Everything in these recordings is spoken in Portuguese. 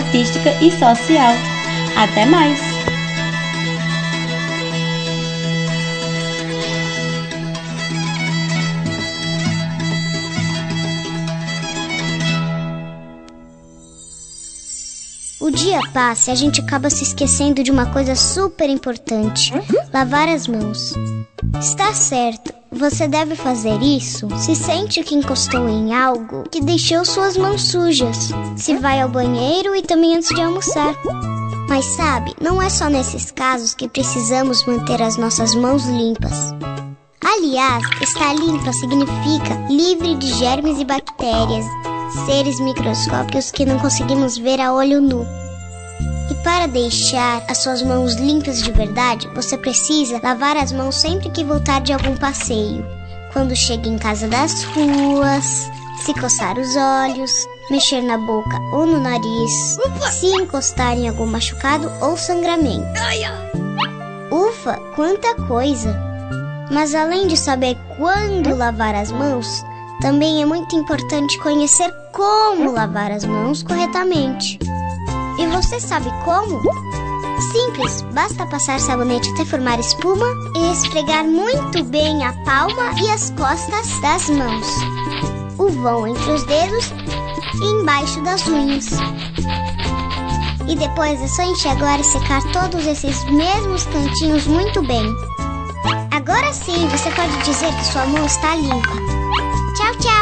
artística e social. Até mais! O dia passa e a gente acaba se esquecendo de uma coisa super importante: lavar as mãos. Está certo, você deve fazer isso se sente que encostou em algo que deixou suas mãos sujas, se vai ao banheiro e também antes de almoçar. Mas sabe, não é só nesses casos que precisamos manter as nossas mãos limpas. Aliás, estar limpa significa livre de germes e bactérias, seres microscópicos que não conseguimos ver a olho nu. E para deixar as suas mãos limpas de verdade, você precisa lavar as mãos sempre que voltar de algum passeio. Quando chega em casa das ruas, se coçar os olhos, mexer na boca ou no nariz, Ufa! se encostar em algum machucado ou sangramento. Ufa, quanta coisa! Mas além de saber quando lavar as mãos, também é muito importante conhecer como lavar as mãos corretamente. E você sabe como? Simples, basta passar sabonete até formar espuma e esfregar muito bem a palma e as costas das mãos, o vão entre os dedos e embaixo das unhas. E depois é só enxaguar e secar todos esses mesmos cantinhos muito bem. Agora sim você pode dizer que sua mão está limpa. Tchau, tchau!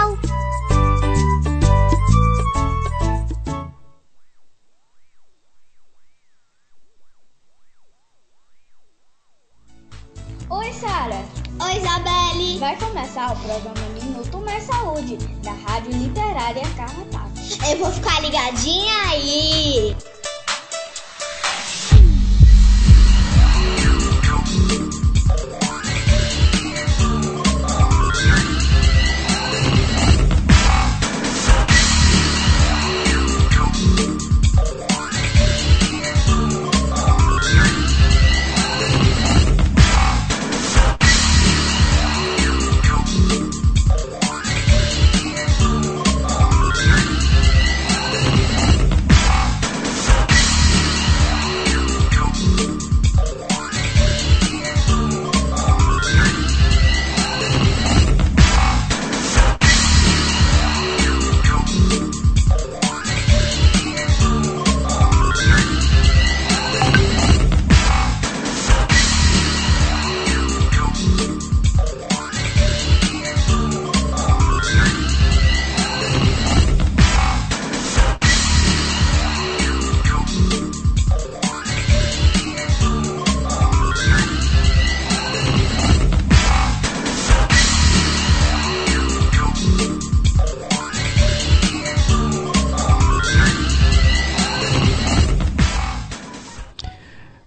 Vai começar o programa Minuto Mais Saúde, da Rádio Literária Carrapato. Eu vou ficar ligadinha aí.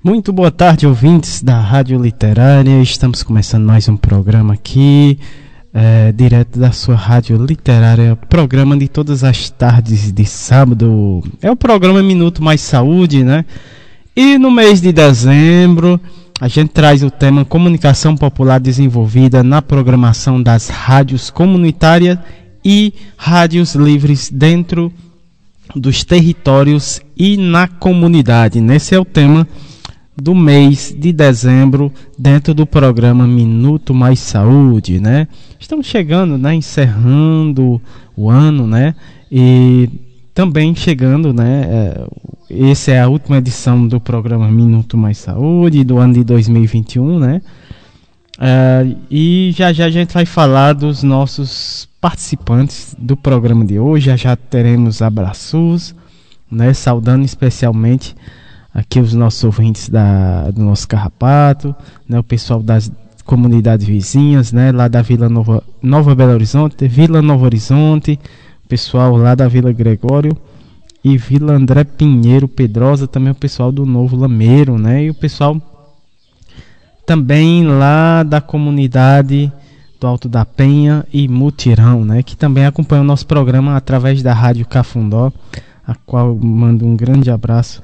Muito boa tarde, ouvintes da Rádio Literária. Estamos começando mais um programa aqui, é, direto da sua Rádio Literária, programa de todas as tardes de sábado. É o programa Minuto Mais Saúde, né? E no mês de dezembro, a gente traz o tema Comunicação Popular Desenvolvida na programação das rádios comunitárias e rádios livres dentro dos territórios e na comunidade. Nesse é o tema do mês de dezembro dentro do programa Minuto Mais Saúde, né? Estamos chegando, né, encerrando o ano, né? E também chegando, né, é, essa é a última edição do programa Minuto Mais Saúde do ano de 2021, né? É, e já já a gente vai falar dos nossos participantes do programa de hoje. Já já teremos abraços, né? Saudando especialmente aqui os nossos ouvintes da, do nosso Carrapato, né, o pessoal das comunidades vizinhas, né, lá da Vila Nova, Nova Belo Horizonte, Vila Novo Horizonte, pessoal lá da Vila Gregório e Vila André Pinheiro Pedrosa, também o pessoal do Novo Lameiro, né, e o pessoal também lá da comunidade do Alto da Penha e Mutirão, né, que também acompanha o nosso programa através da Rádio Cafundó, a qual mando um grande abraço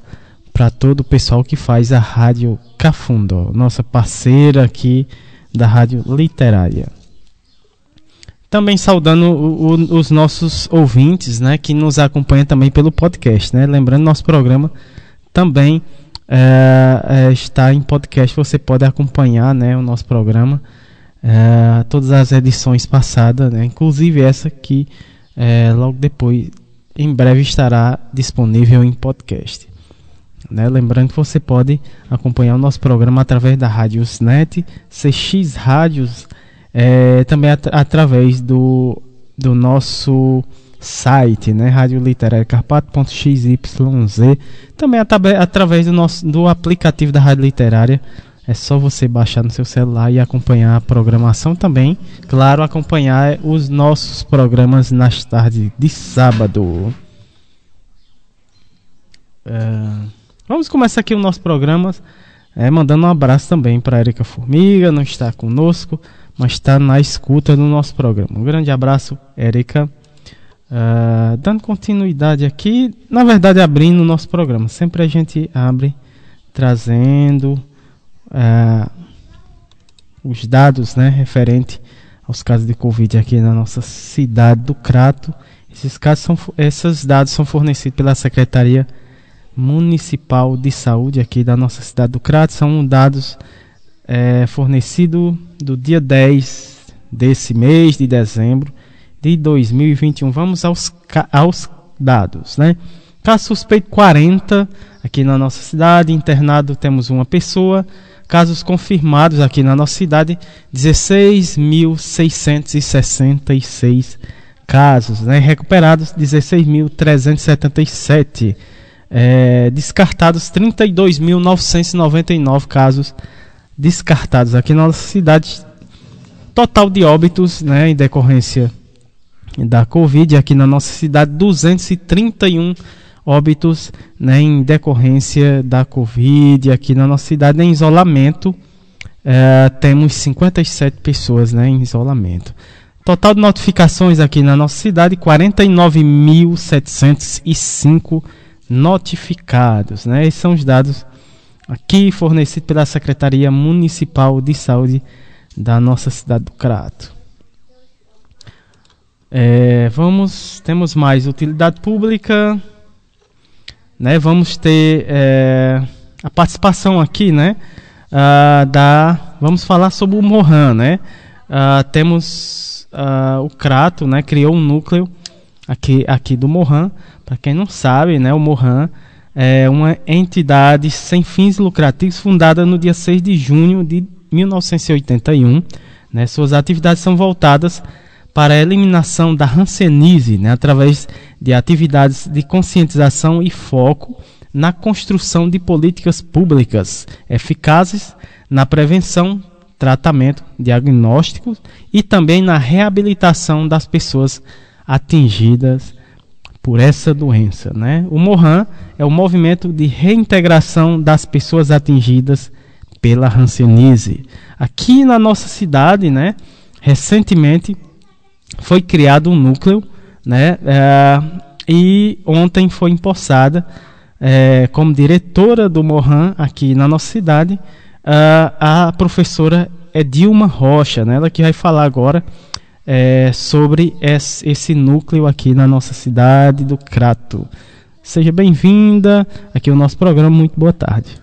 para todo o pessoal que faz a Rádio Cafundo, nossa parceira aqui da Rádio Literária. Também saudando o, o, os nossos ouvintes, né, que nos acompanham também pelo podcast, né? Lembrando nosso programa também é, é, está em podcast. Você pode acompanhar, né, o nosso programa, é, todas as edições passadas, né, inclusive essa que logo depois, em breve estará disponível em podcast. Né? Lembrando que você pode acompanhar o nosso programa através da Rádiosnet, CX Rádios, é, também at através do, do nosso site, né, Rádio Literária Carpato.xyz, também at através do nosso do aplicativo da Rádio Literária. É só você baixar no seu celular e acompanhar a programação também. Claro, acompanhar os nossos programas nas tardes de sábado. É... Vamos começar aqui o nosso programa é, mandando um abraço também para Erika Formiga, não está conosco, mas está na escuta do nosso programa. Um grande abraço, Erika. Uh, dando continuidade aqui, na verdade abrindo o nosso programa. Sempre a gente abre trazendo uh, os dados né, referente aos casos de Covid aqui na nossa cidade do Crato. Esses, casos são, esses dados são fornecidos pela Secretaria Municipal de Saúde aqui da nossa cidade do Crato. São dados é, fornecidos do dia 10 desse mês de dezembro de 2021. Vamos aos, aos dados, né? Caso suspeito 40 aqui na nossa cidade, internado temos uma pessoa. Casos confirmados aqui na nossa cidade, 16.666 casos, né? Recuperados 16.377 é, descartados 32.999 casos descartados aqui na nossa cidade. Total de óbitos né, em decorrência da Covid aqui na nossa cidade, 231 óbitos né, em decorrência da Covid aqui na nossa cidade em isolamento. É, temos 57 pessoas né, em isolamento. Total de notificações aqui na nossa cidade, 49.705 notificados. Né? Esses são os dados aqui fornecidos pela Secretaria Municipal de Saúde da nossa cidade do Crato. É, vamos, temos mais utilidade pública, né? Vamos ter é, a participação aqui, né? Uh, da, vamos falar sobre o Mohan, né? Uh, temos uh, o Crato, né? Criou um núcleo aqui, aqui do Mohan para quem não sabe, né, o Mohan é uma entidade sem fins lucrativos fundada no dia 6 de junho de 1981. Né, suas atividades são voltadas para a eliminação da hanseníase, né, através de atividades de conscientização e foco na construção de políticas públicas eficazes na prevenção, tratamento, diagnóstico e também na reabilitação das pessoas atingidas por essa doença. Né? O Mohan é o movimento de reintegração das pessoas atingidas pela hanseníase. Aqui na nossa cidade, né, recentemente foi criado um núcleo, né, é, e ontem foi empossada é, como diretora do Mohan aqui na nossa cidade a professora Edilma Rocha, né, ela que vai falar agora é, sobre esse núcleo aqui na nossa cidade do Crato. Seja bem-vinda aqui ao nosso programa. Muito boa tarde.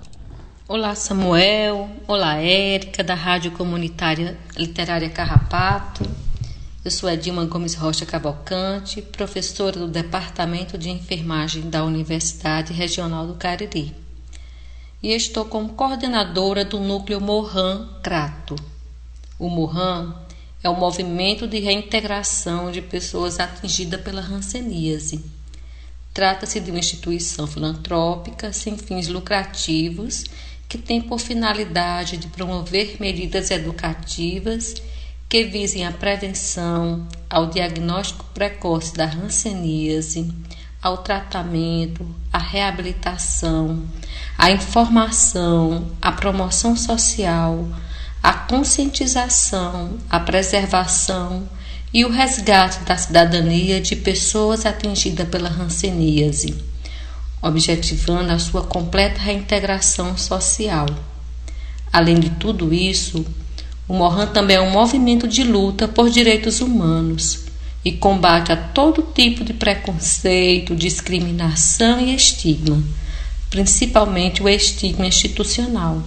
Olá, Samuel. Olá, Érica, da Rádio Comunitária Literária Carrapato. Eu sou Edilma Gomes Rocha Cavalcante, professora do Departamento de Enfermagem da Universidade Regional do Cariri. E estou como coordenadora do Núcleo Morran Crato. O Morran é o movimento de reintegração de pessoas atingidas pela hanseníase. Trata-se de uma instituição filantrópica sem fins lucrativos que tem por finalidade de promover medidas educativas que visem a prevenção, ao diagnóstico precoce da hanseníase, ao tratamento, à reabilitação, à informação, à promoção social, a conscientização, a preservação e o resgate da cidadania de pessoas atingidas pela hanseníase, objetivando a sua completa reintegração social. Além de tudo isso, O Mohan também é um movimento de luta por direitos humanos e combate a todo tipo de preconceito, discriminação e estigma, principalmente o estigma institucional.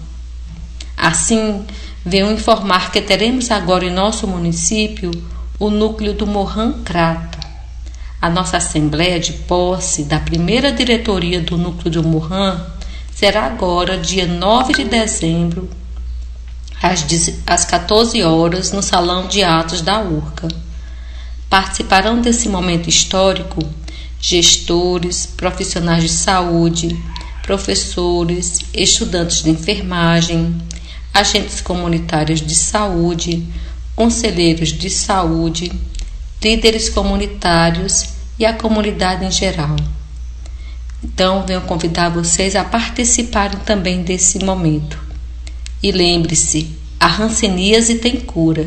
Assim, venho informar que teremos agora em nosso município o núcleo do Mohan Krata. A nossa assembleia de posse da primeira diretoria do núcleo do Mohan será agora dia 9 de dezembro, às 14 horas, no Salão de Atos da URCA. Participarão desse momento histórico gestores, profissionais de saúde, professores, estudantes de enfermagem, agentes comunitários de saúde, conselheiros de saúde, líderes comunitários e a comunidade em geral. Então, venho convidar vocês a participarem também desse momento. E lembre-se, a ranceníase tem cura.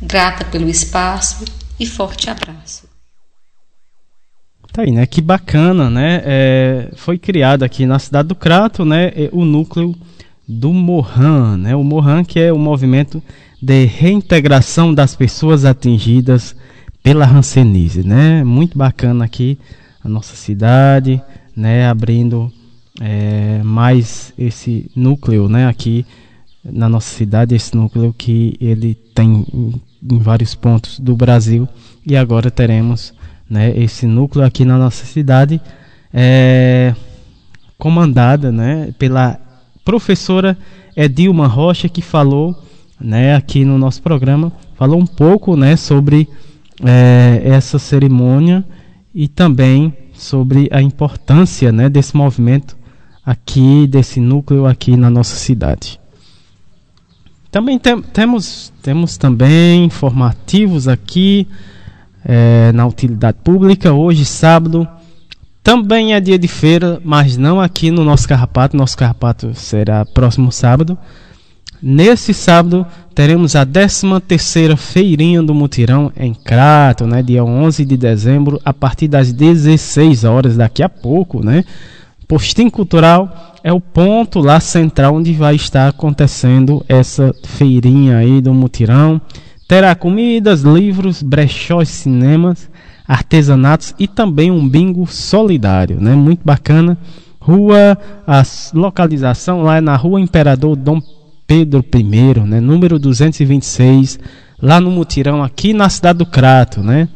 Grata pelo espaço e forte abraço. Tá aí, né? Que bacana, né? É, foi criado aqui na cidade do Crato, né? O núcleo do Mohan, né? O Mohan que é o movimento de reintegração das pessoas atingidas pela Hanseníase, né? Muito bacana aqui a nossa cidade, né? Abrindo é, mais esse núcleo, né? Aqui na nossa cidade, esse núcleo que ele tem em vários pontos do Brasil e agora teremos né, esse núcleo aqui na nossa cidade é, comandada né, pela professora Edilma Rocha que falou né, aqui no nosso programa falou um pouco né, sobre é, essa cerimônia e também sobre a importância né, desse movimento aqui desse núcleo aqui na nossa cidade. Também tem, temos, temos também informativos aqui é, na utilidade pública. Hoje, sábado, também é dia de feira, mas não aqui no nosso carrapato. Nosso carrapato será próximo sábado. Nesse sábado teremos a 13 terceira feirinha do Mutirão em Crato, né, dia 11 de dezembro, a partir das 16 horas daqui a pouco, né? Postinho Cultural é o ponto lá central onde vai estar acontecendo essa feirinha aí do mutirão. Terá comidas, livros, brechós, cinemas, artesanatos e também um bingo solidário, né? Muito bacana. Rua, a localização lá é na Rua Imperador Dom Pedro I, né? Número 226, lá no mutirão aqui na cidade do Crato, né?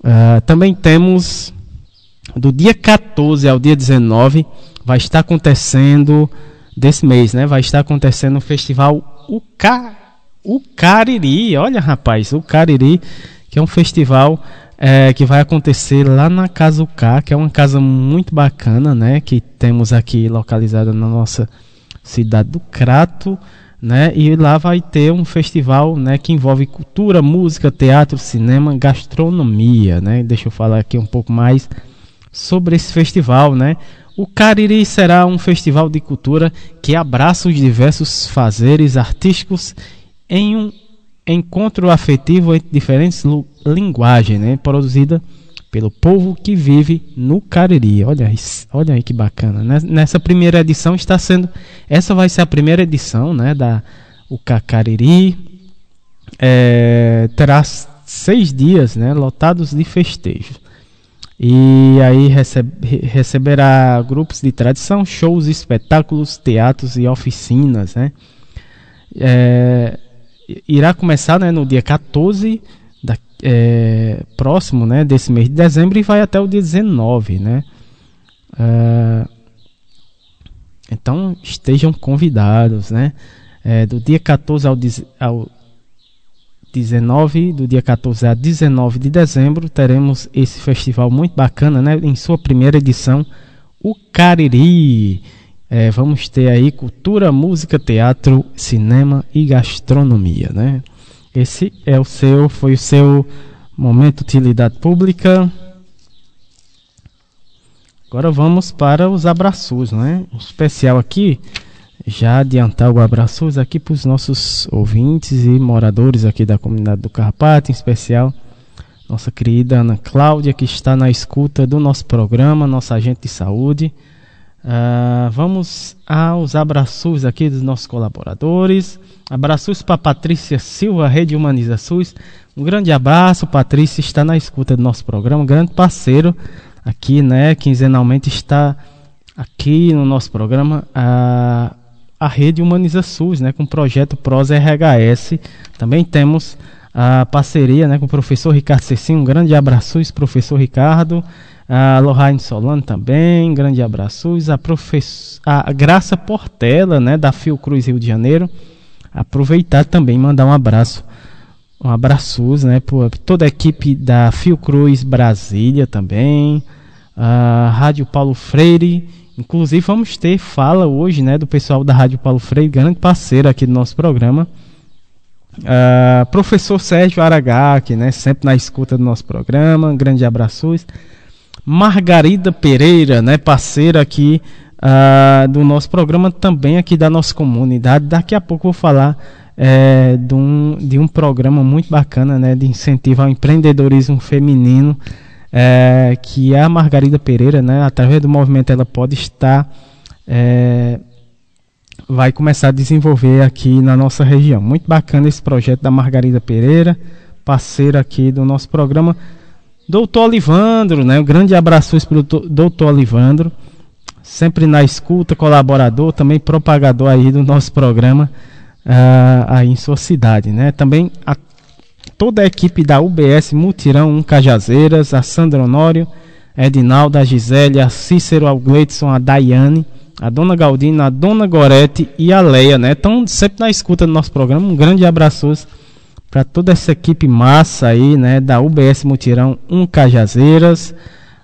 Uh, também temos do dia 14 ao dia 19 vai estar acontecendo desse mês, né? Vai estar acontecendo o festival o, Ca... o Cariri. Olha, rapaz, o Cariri, que é um festival é, que vai acontecer lá na Casa Ucá, que é uma casa muito bacana, né? Que temos aqui localizada na nossa cidade do Crato, né? E lá vai ter um festival, né? Que envolve cultura, música, teatro, cinema, gastronomia, né? Deixa eu falar aqui um pouco mais sobre esse festival, né? O Cariri será um festival de cultura que abraça os diversos fazeres artísticos em um encontro afetivo entre diferentes linguagens, né? Produzida pelo povo que vive no Cariri. Olha, olha aí que bacana. Nessa primeira edição está sendo, essa vai ser a primeira edição, né? Da o Cariri é, terá seis dias, né? Lotados de festejos. E aí recebe, receberá grupos de tradição, shows, espetáculos, teatros e oficinas, né? É, irá começar né, no dia 14 da, é, próximo né, desse mês de dezembro e vai até o dia 19, né? É, então estejam convidados, né? É, do dia 14 ao, ao 19, do dia 14 a 19 de dezembro, teremos esse festival muito bacana, né? Em sua primeira edição, o Cariri. É, vamos ter aí cultura, música, teatro, cinema e gastronomia, né? Esse é o seu, foi o seu momento utilidade pública. Agora vamos para os abraços, né? Especial aqui já adiantar o abraço aqui para os nossos ouvintes e moradores aqui da comunidade do Carrapato, em especial nossa querida Ana Cláudia, que está na escuta do nosso programa, nossa agente de saúde. Uh, vamos aos abraços aqui dos nossos colaboradores. Abraços para Patrícia Silva, Rede Humaniza SUS. Um grande abraço, Patrícia está na escuta do nosso programa, grande parceiro aqui, né? Quinzenalmente está aqui no nosso programa a, a Rede Humaniza SUS, né? Com o projeto PROS RHS. Também temos a parceria né, com o professor Ricardo Cecinho. Um grande abraço, professor Ricardo a Lohane Solano também, grande abraços, a, a Graça Portela, né, da Fiocruz Rio de Janeiro, aproveitar também mandar um abraço, um abraços, né, por toda a equipe da Fiocruz Brasília também, a Rádio Paulo Freire, inclusive vamos ter fala hoje, né, do pessoal da Rádio Paulo Freire, grande parceiro aqui do nosso programa, Uh, professor Sérgio Aragaki, né, sempre na escuta do nosso programa, grande abraços. Margarida Pereira, né, parceira aqui uh, do nosso programa, também aqui da nossa comunidade. Daqui a pouco vou falar é, de, um, de um programa muito bacana né, de incentivo ao empreendedorismo feminino, é, que a Margarida Pereira, né, através do movimento ela pode estar. É, vai começar a desenvolver aqui na nossa região. Muito bacana esse projeto da Margarida Pereira, parceira aqui do nosso programa. Doutor Olivandro, né? Um grande abraço para o doutor Olivandro, sempre na escuta, colaborador, também propagador aí do nosso programa uh, aí em sua cidade, né? Também a, toda a equipe da UBS Mutirão 1 Cajazeiras, a Sandra Honório, Edinaldo, a Gisele, a Cícero, a Gleidson, a Daiane, a Dona Galdina, a Dona Gorete e a Leia, né? Estão sempre na escuta do nosso programa. Um grande abraço para toda essa equipe massa aí, né, da UBS Mutirão 1 Cajazeiras.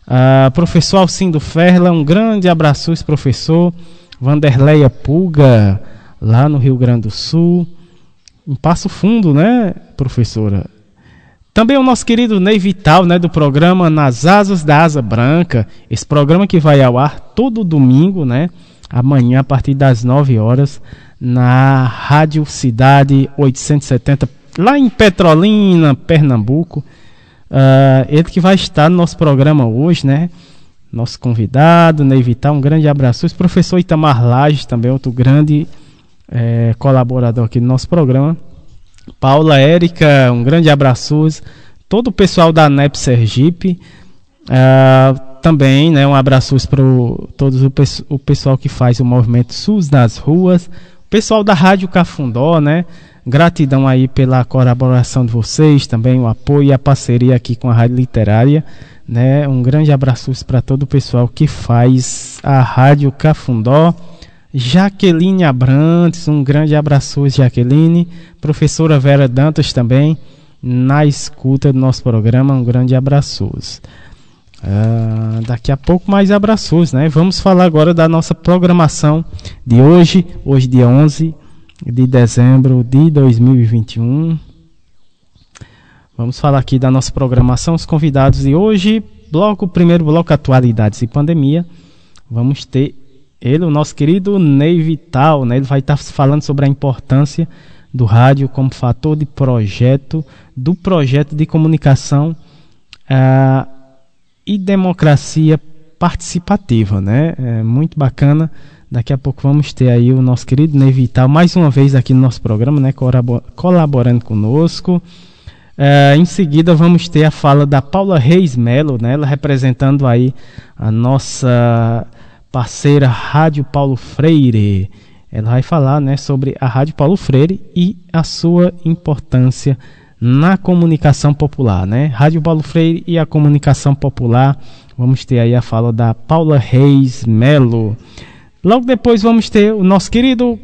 Uh, professor Alcindo Ferla, um grande abraço, professor. Vanderleia Pulga, lá no Rio Grande do Sul. Um passo fundo, né, professora? Também o nosso querido Ney Vital, né, do programa Nas Asas da Asa Branca. Esse programa que vai ao ar todo domingo, né, amanhã a partir das 9 horas, na Rádio Cidade 870 lá em Petrolina, Pernambuco. Uh, ele que vai estar no nosso programa hoje, né? Nosso convidado, Ney Vital, um grande abraço. O professor Itamar Lages, também outro grande é, colaborador aqui no nosso programa. Paula Érica, um grande abraço. Todo o pessoal da NEP Sergipe. Uh, também, né, um abraço para todos o, o pessoal que faz o movimento SUS nas ruas. O pessoal da Rádio Cafundó, né? Gratidão aí pela colaboração de vocês, também o apoio e a parceria aqui com a Rádio Literária. Né? Um grande abraço para todo o pessoal que faz a Rádio Cafundó. Jaqueline Abrantes, um grande abraço, Jaqueline. Professora Vera Dantas também, na escuta do nosso programa, um grande abraço. Uh, daqui a pouco mais abraços, né? Vamos falar agora da nossa programação de hoje, hoje dia 11 de dezembro de 2021. Vamos falar aqui da nossa programação, os convidados de hoje. Bloco, primeiro bloco, atualidades e pandemia. Vamos ter ele, o nosso querido Ney Vital, né? Ele vai estar falando sobre a importância do rádio como fator de projeto, do projeto de comunicação uh, e democracia participativa, né? É muito bacana Daqui a pouco vamos ter aí o nosso querido Nevital mais uma vez aqui no nosso programa, né, colaborando conosco. É, em seguida vamos ter a fala da Paula Reis Melo, né, ela representando aí a nossa parceira Rádio Paulo Freire. Ela vai falar né, sobre a Rádio Paulo Freire e a sua importância na comunicação popular, né? Rádio Paulo Freire e a comunicação popular. Vamos ter aí a fala da Paula Reis Melo. Logo depois vamos ter o nosso querido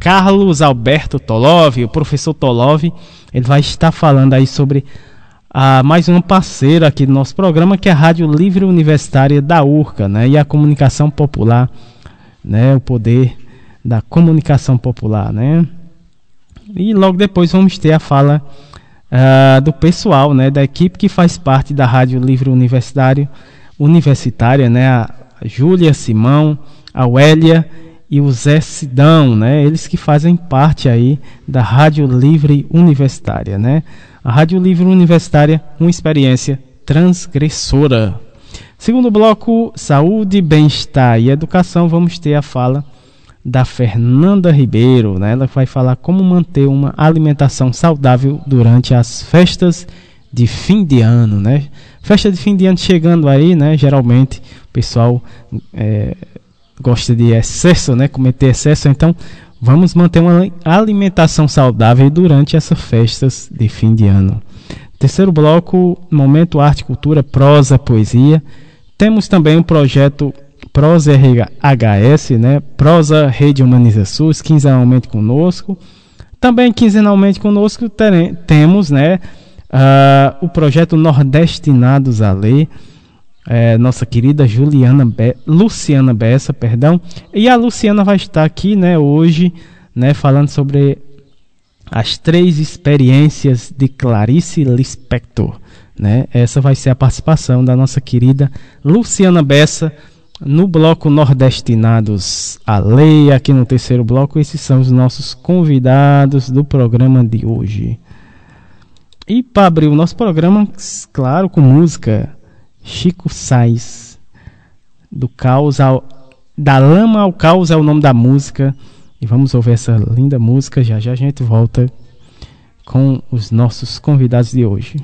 Carlos Alberto Tolov, o professor Tolov. Ele vai estar falando aí sobre a, mais uma parceira aqui do nosso programa, que é a Rádio Livre Universitária da URCA, né? E a comunicação popular, né? O poder da comunicação popular, né? E logo depois vamos ter a fala uh, do pessoal, né? Da equipe que faz parte da Rádio Livre Universitário, Universitária, né? A Júlia Simão, a Wélia e o Zé Sidão, né? Eles que fazem parte aí da Rádio Livre Universitária, né? A Rádio Livre Universitária, uma experiência transgressora. Segundo bloco, saúde, bem-estar e educação, vamos ter a fala da Fernanda Ribeiro, né? Ela vai falar como manter uma alimentação saudável durante as festas de fim de ano, né? Festa de fim de ano chegando aí, né? Geralmente o pessoal é, gosta de excesso, né? Cometer excesso, então vamos manter uma alimentação saudável durante essas festas de fim de ano. Terceiro bloco, momento arte, cultura, prosa, poesia. Temos também o projeto Prosa RHS, né? Prosa Rede Humaniza SUS, quinzenalmente conosco. Também quinzenalmente conosco temos, né? Uh, o projeto Nordestinados a Ler, é, nossa querida Juliana Be Luciana Bessa, perdão, e a Luciana vai estar aqui, né, hoje, né, falando sobre as três experiências de Clarice Lispector, né? Essa vai ser a participação da nossa querida Luciana Bessa no bloco Nordestinados a Lei, aqui no terceiro bloco, esses são os nossos convidados do programa de hoje. E para abrir o nosso programa, claro, com música, Chico Sainz, do caos ao, da lama ao caos é o nome da música. E vamos ouvir essa linda música, já já a gente volta com os nossos convidados de hoje.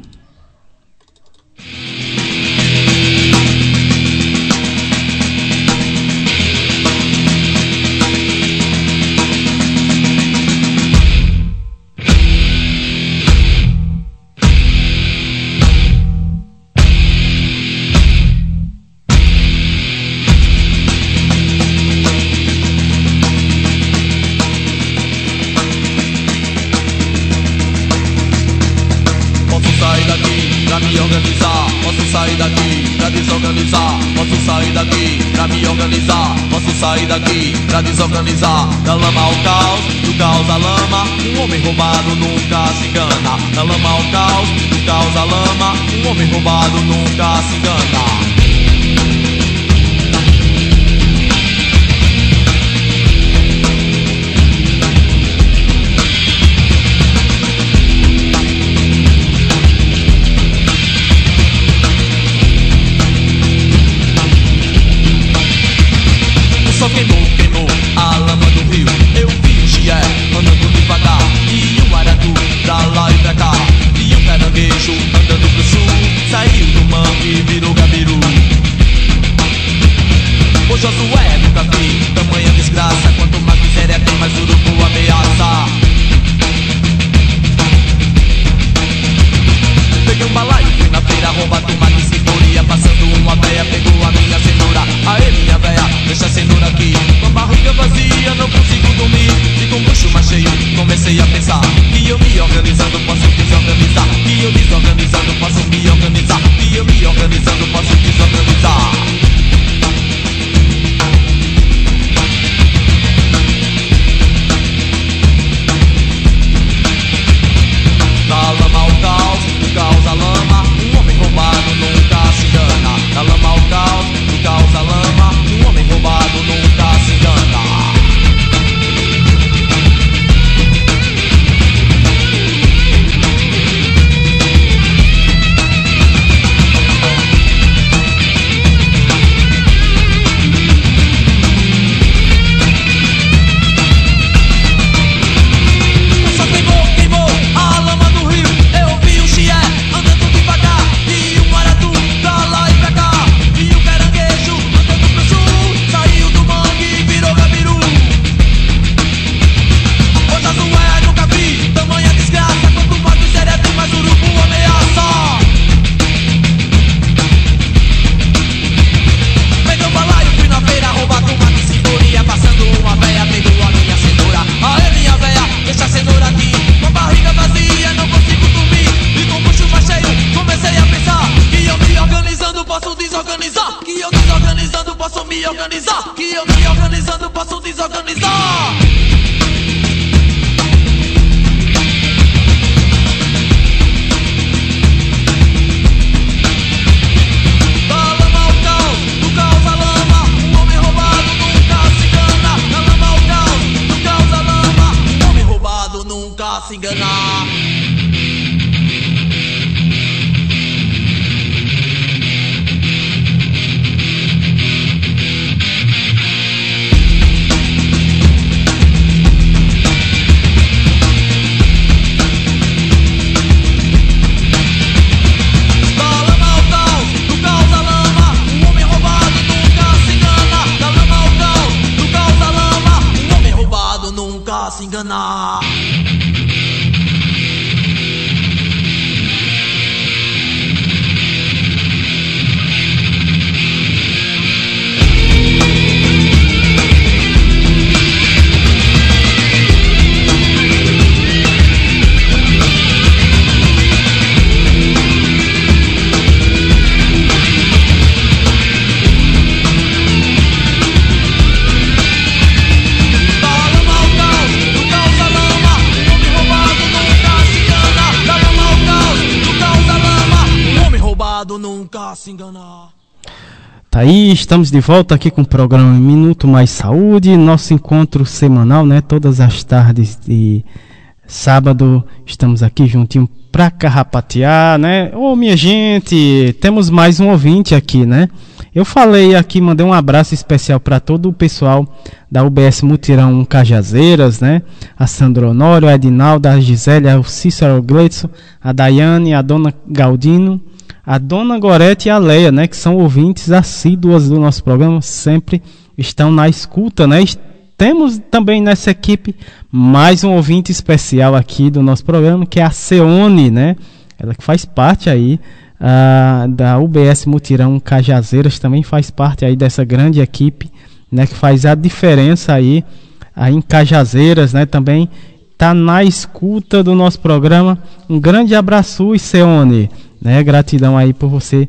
Sair daqui pra desorganizar. Da lama ao caos, do caos à lama Um homem roubado nunca se engana. Da lama ao caos, do caos à lama Um homem roubado nunca se engana só queimou, queimou a lama do rio. Eu fingia andando devagar e o aratu pra lá e pra cá. E o caranguejo andando pro sul saiu do mangue e virou gabiru. O Josué é nunca vi tamanha desgraça. Quanto mais miséria tem, mais urubu ameaça. Peguei um balaio, na feira, rouba do magistral uma véia pegou a minha cintura Aê minha véia, deixa a cintura aqui. Com a barriga vazia não consigo dormir. Fico murcho mais cheio, comecei a pensar Que eu me organizando posso desorganizar. Que eu desorganizando posso me organizar. Que eu me organizando posso desorganizar. Causa lama, um homem roubado nunca na lama o caos, o caos a lama se enganar. Tá aí, estamos de volta aqui com o programa Minuto Mais Saúde, nosso encontro semanal, né? Todas as tardes de sábado estamos aqui juntinho pra carrapatear, né? Ô minha gente, temos mais um ouvinte aqui, né? Eu falei aqui, mandei um abraço especial para todo o pessoal da UBS Mutirão Cajazeiras, né? A Sandro Honório, a Edinaldo, a Gisélia, o Cícero Gleitson, a Daiane, a Dona Galdino, a Dona Gorete e a Leia, né? Que são ouvintes assíduas do nosso programa, sempre estão na escuta, né? Temos também nessa equipe mais um ouvinte especial aqui do nosso programa, que é a Ceone, né? Ela que faz parte aí uh, da UBS Mutirão Cajazeiras, também faz parte aí dessa grande equipe, né? Que faz a diferença aí, aí em Cajazeiras, né? Também tá na escuta do nosso programa. Um grande abraço, Ceone. Né? Gratidão aí por você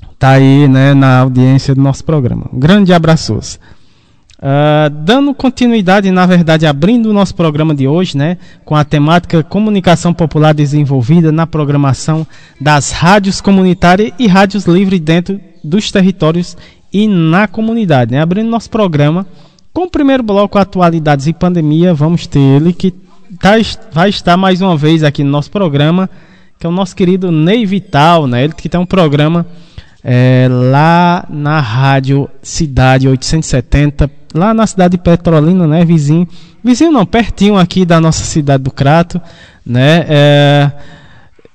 estar tá aí né, na audiência do nosso programa. Um grande abraço. Uh, dando continuidade, na verdade, abrindo o nosso programa de hoje, né, com a temática Comunicação Popular desenvolvida na programação das rádios comunitárias e rádios livres dentro dos territórios e na comunidade. Né? Abrindo nosso programa com o primeiro bloco Atualidades e Pandemia, vamos ter ele que tá, vai estar mais uma vez aqui no nosso programa que é o nosso querido Ney Vital, né? Ele que tem um programa é, lá na Rádio Cidade 870, lá na cidade de Petrolina, né? Vizinho, vizinho não, pertinho aqui da nossa cidade do Crato, né? É,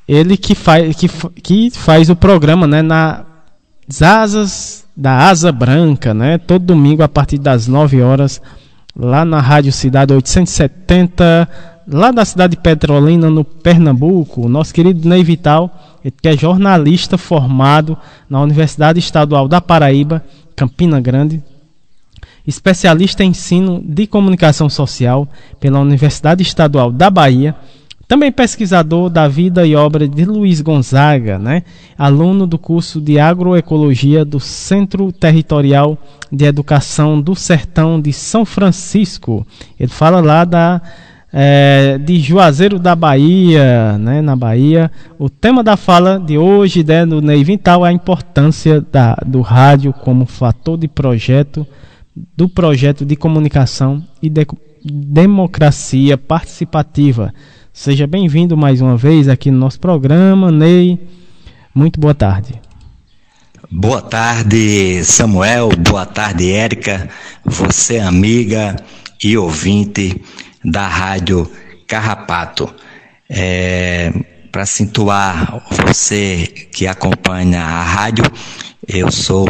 ele que faz, que, que faz o programa, né? Nas asas da Asa Branca, né? Todo domingo a partir das 9 horas, lá na Rádio Cidade 870 lá da cidade de Petrolina, no Pernambuco, o nosso querido Ney Vital, que é jornalista formado na Universidade Estadual da Paraíba, Campina Grande, especialista em ensino de comunicação social pela Universidade Estadual da Bahia, também pesquisador da vida e obra de Luiz Gonzaga, né? aluno do curso de agroecologia do Centro Territorial de Educação do Sertão de São Francisco. Ele fala lá da é, de Juazeiro da Bahia, né, na Bahia. O tema da fala de hoje, né, do Ney Vintal, é a importância da, do rádio como fator de projeto, do projeto de comunicação e de, democracia participativa. Seja bem-vindo mais uma vez aqui no nosso programa, Ney. Muito boa tarde. Boa tarde, Samuel. Boa tarde, Érica. Você, amiga e ouvinte da Rádio Carrapato. É, Para situar você que acompanha a rádio, eu sou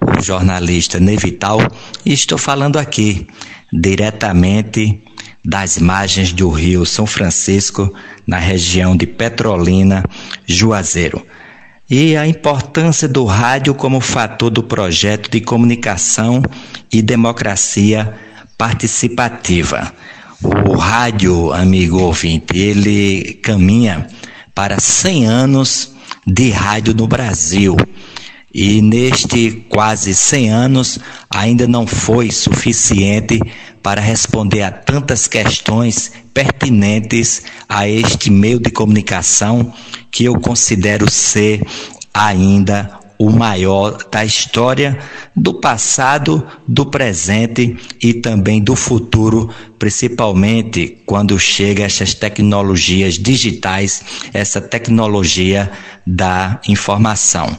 o jornalista Nevital e estou falando aqui diretamente das margens do Rio São Francisco, na região de Petrolina, Juazeiro. E a importância do rádio como fator do projeto de comunicação e democracia participativa. O rádio, amigo ouvinte, ele caminha para 100 anos de rádio no Brasil. E neste quase 100 anos ainda não foi suficiente para responder a tantas questões pertinentes a este meio de comunicação que eu considero ser ainda o maior da história do passado, do presente e também do futuro, principalmente quando chega essas tecnologias digitais, essa tecnologia da informação.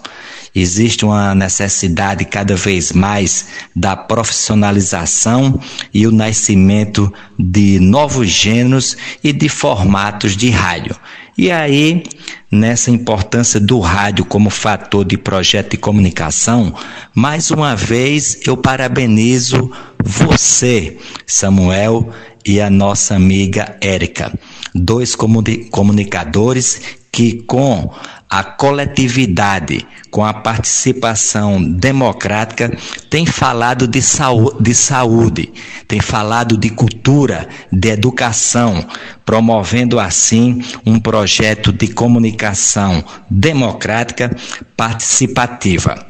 Existe uma necessidade cada vez mais da profissionalização e o nascimento de novos gêneros e de formatos de rádio. E aí, nessa importância do rádio como fator de projeto de comunicação, mais uma vez eu parabenizo você, Samuel, e a nossa amiga Érica, dois comunicadores que com a coletividade, com a participação democrática, tem falado de, saúde, de saúde, tem falado de cultura, de educação, promovendo assim um projeto de comunicação democrática participativa.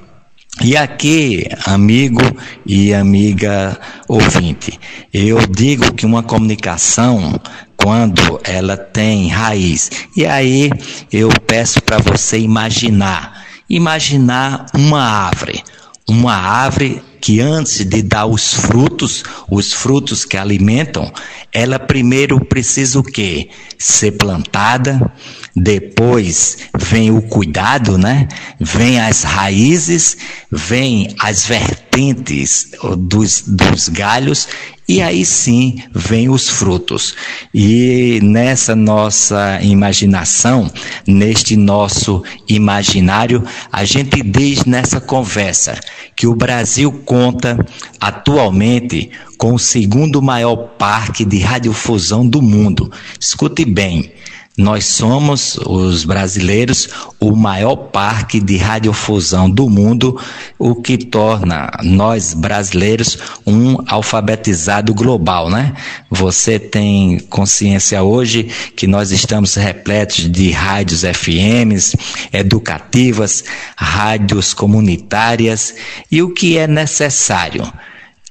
E aqui, amigo e amiga ouvinte, eu digo que uma comunicação quando ela tem raiz. E aí eu peço para você imaginar, imaginar uma árvore, uma árvore que antes de dar os frutos, os frutos que alimentam, ela primeiro precisa o quê? Ser plantada, depois vem o cuidado, né? Vem as raízes, vem as vertentes dos, dos galhos e aí sim vem os frutos. E nessa nossa imaginação, neste nosso imaginário, a gente diz nessa conversa que o Brasil conta atualmente com o segundo maior parque de radiofusão do mundo. Escute bem, nós somos, os brasileiros, o maior parque de radiofusão do mundo, o que torna nós brasileiros um alfabetizado global, né? Você tem consciência hoje que nós estamos repletos de rádios FMs, educativas, rádios comunitárias e o que é necessário?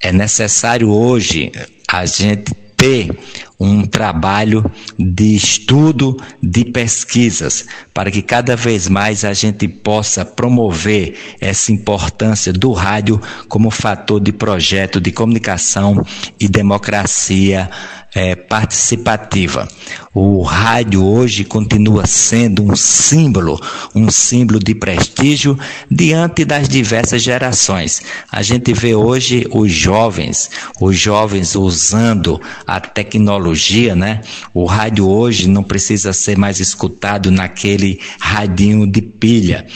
É necessário hoje a gente ter um trabalho de estudo, de pesquisas, para que cada vez mais a gente possa promover essa importância do rádio como fator de projeto de comunicação e democracia é, participativa. O rádio hoje continua sendo um símbolo, um símbolo de prestígio diante das diversas gerações. A gente vê hoje os jovens, os jovens usando a tecnologia, né? O rádio hoje não precisa ser mais escutado naquele radinho de pilha,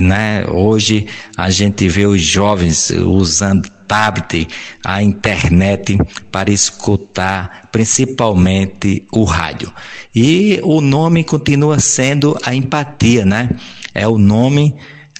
né? Hoje a gente vê os jovens usando tablet, a internet para escutar principalmente o rádio. E o nome continua sendo a empatia, né? É o nome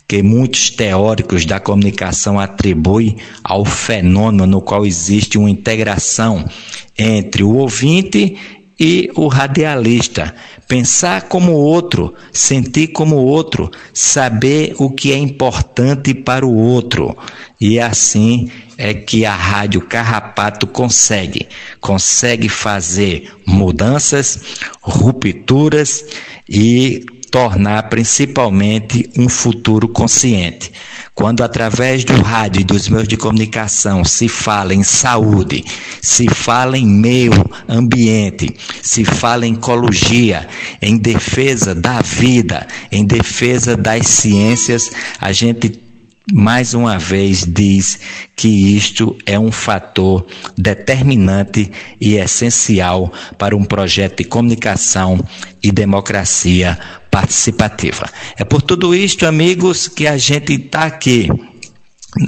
que muitos teóricos da comunicação atribuem ao fenômeno no qual existe uma integração entre o ouvinte e o radialista. Pensar como outro, sentir como outro, saber o que é importante para o outro. E assim é que a Rádio Carrapato consegue. Consegue fazer mudanças, rupturas e tornar principalmente um futuro consciente. Quando através do rádio e dos meios de comunicação se fala em saúde, se fala em meio ambiente, se fala em ecologia, em defesa da vida, em defesa das ciências, a gente mais uma vez diz que isto é um fator determinante e essencial para um projeto de comunicação e democracia participativa. É por tudo isto, amigos, que a gente está aqui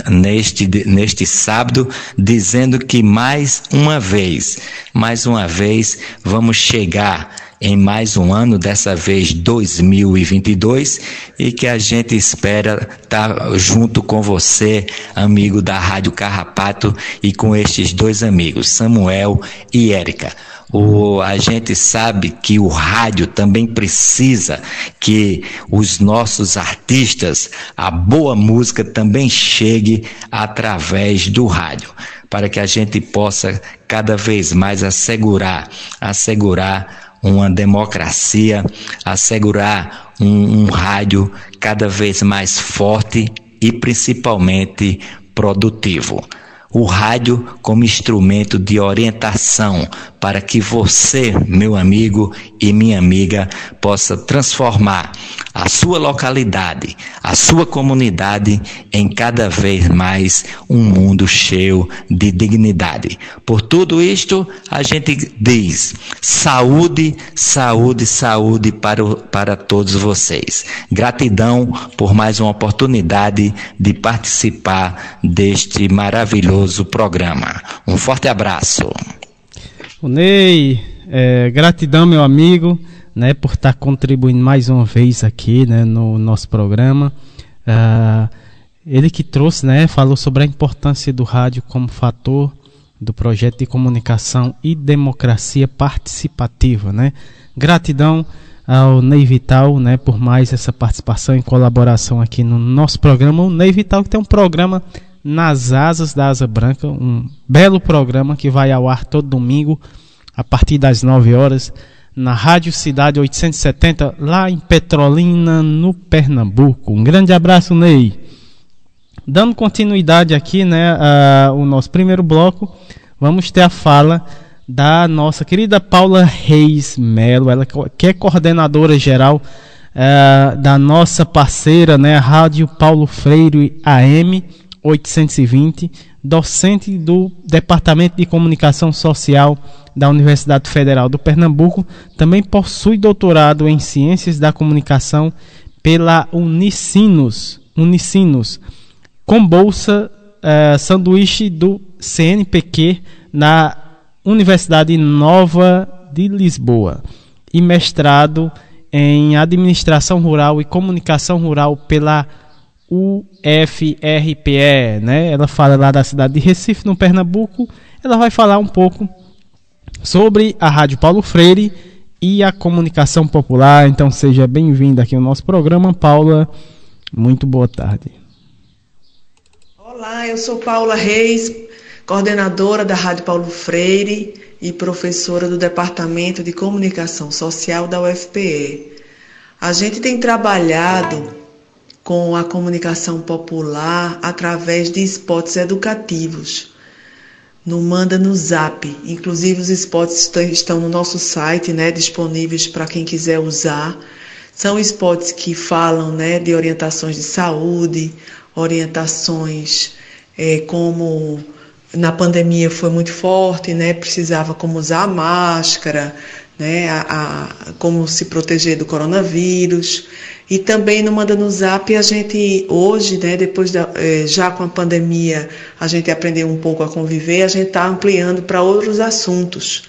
neste, neste sábado, dizendo que mais uma vez, mais uma vez, vamos chegar em mais um ano, dessa vez 2022, e que a gente espera estar junto com você, amigo da Rádio Carrapato, e com estes dois amigos, Samuel e Érica. O, a gente sabe que o rádio também precisa que os nossos artistas, a boa música também chegue através do rádio, para que a gente possa cada vez mais assegurar, assegurar uma democracia, assegurar um, um rádio cada vez mais forte e principalmente produtivo. O rádio como instrumento de orientação para que você, meu amigo e minha amiga, possa transformar a sua localidade, a sua comunidade em cada vez mais um mundo cheio de dignidade. Por tudo isto, a gente diz: saúde, saúde, saúde para, para todos vocês. Gratidão por mais uma oportunidade de participar deste maravilhoso programa. Um forte abraço. O Ney, é, gratidão, meu amigo, né, por estar contribuindo mais uma vez aqui né, no nosso programa. Uh, ele que trouxe, né, falou sobre a importância do rádio como fator do projeto de comunicação e democracia participativa, né? Gratidão ao Ney Vital, né, por mais essa participação e colaboração aqui no nosso programa. O Ney Vital que tem um programa nas asas da Asa Branca, um belo programa que vai ao ar todo domingo a partir das 9 horas na Rádio Cidade 870 lá em Petrolina, no Pernambuco. Um grande abraço, Ney. Dando continuidade aqui, né, o nosso primeiro bloco, vamos ter a fala da nossa querida Paula Reis Melo, ela que é coordenadora geral uh, da nossa parceira, né, Rádio Paulo Freire AM 820, docente do Departamento de Comunicação Social da Universidade Federal do Pernambuco, também possui doutorado em Ciências da Comunicação pela Unicinos, Unicinos com bolsa uh, sanduíche do CNPq na Universidade Nova de Lisboa e mestrado em Administração Rural e Comunicação Rural pela UFRPE, né? Ela fala lá da cidade de Recife, no Pernambuco. Ela vai falar um pouco sobre a Rádio Paulo Freire e a comunicação popular. Então seja bem-vinda aqui no nosso programa, Paula. Muito boa tarde. Olá, eu sou Paula Reis, coordenadora da Rádio Paulo Freire e professora do Departamento de Comunicação Social da UFPE. A gente tem trabalhado com a comunicação popular através de spots educativos. No Manda no Zap. Inclusive, os spots estão no nosso site, né, disponíveis para quem quiser usar. São spots que falam né, de orientações de saúde, orientações é, como na pandemia foi muito forte, né? Precisava como usar a máscara, né? A, a, como se proteger do coronavírus. E também no Manda no Zap a gente hoje, né, depois da, é, já com a pandemia, a gente aprendeu um pouco a conviver, a gente está ampliando para outros assuntos.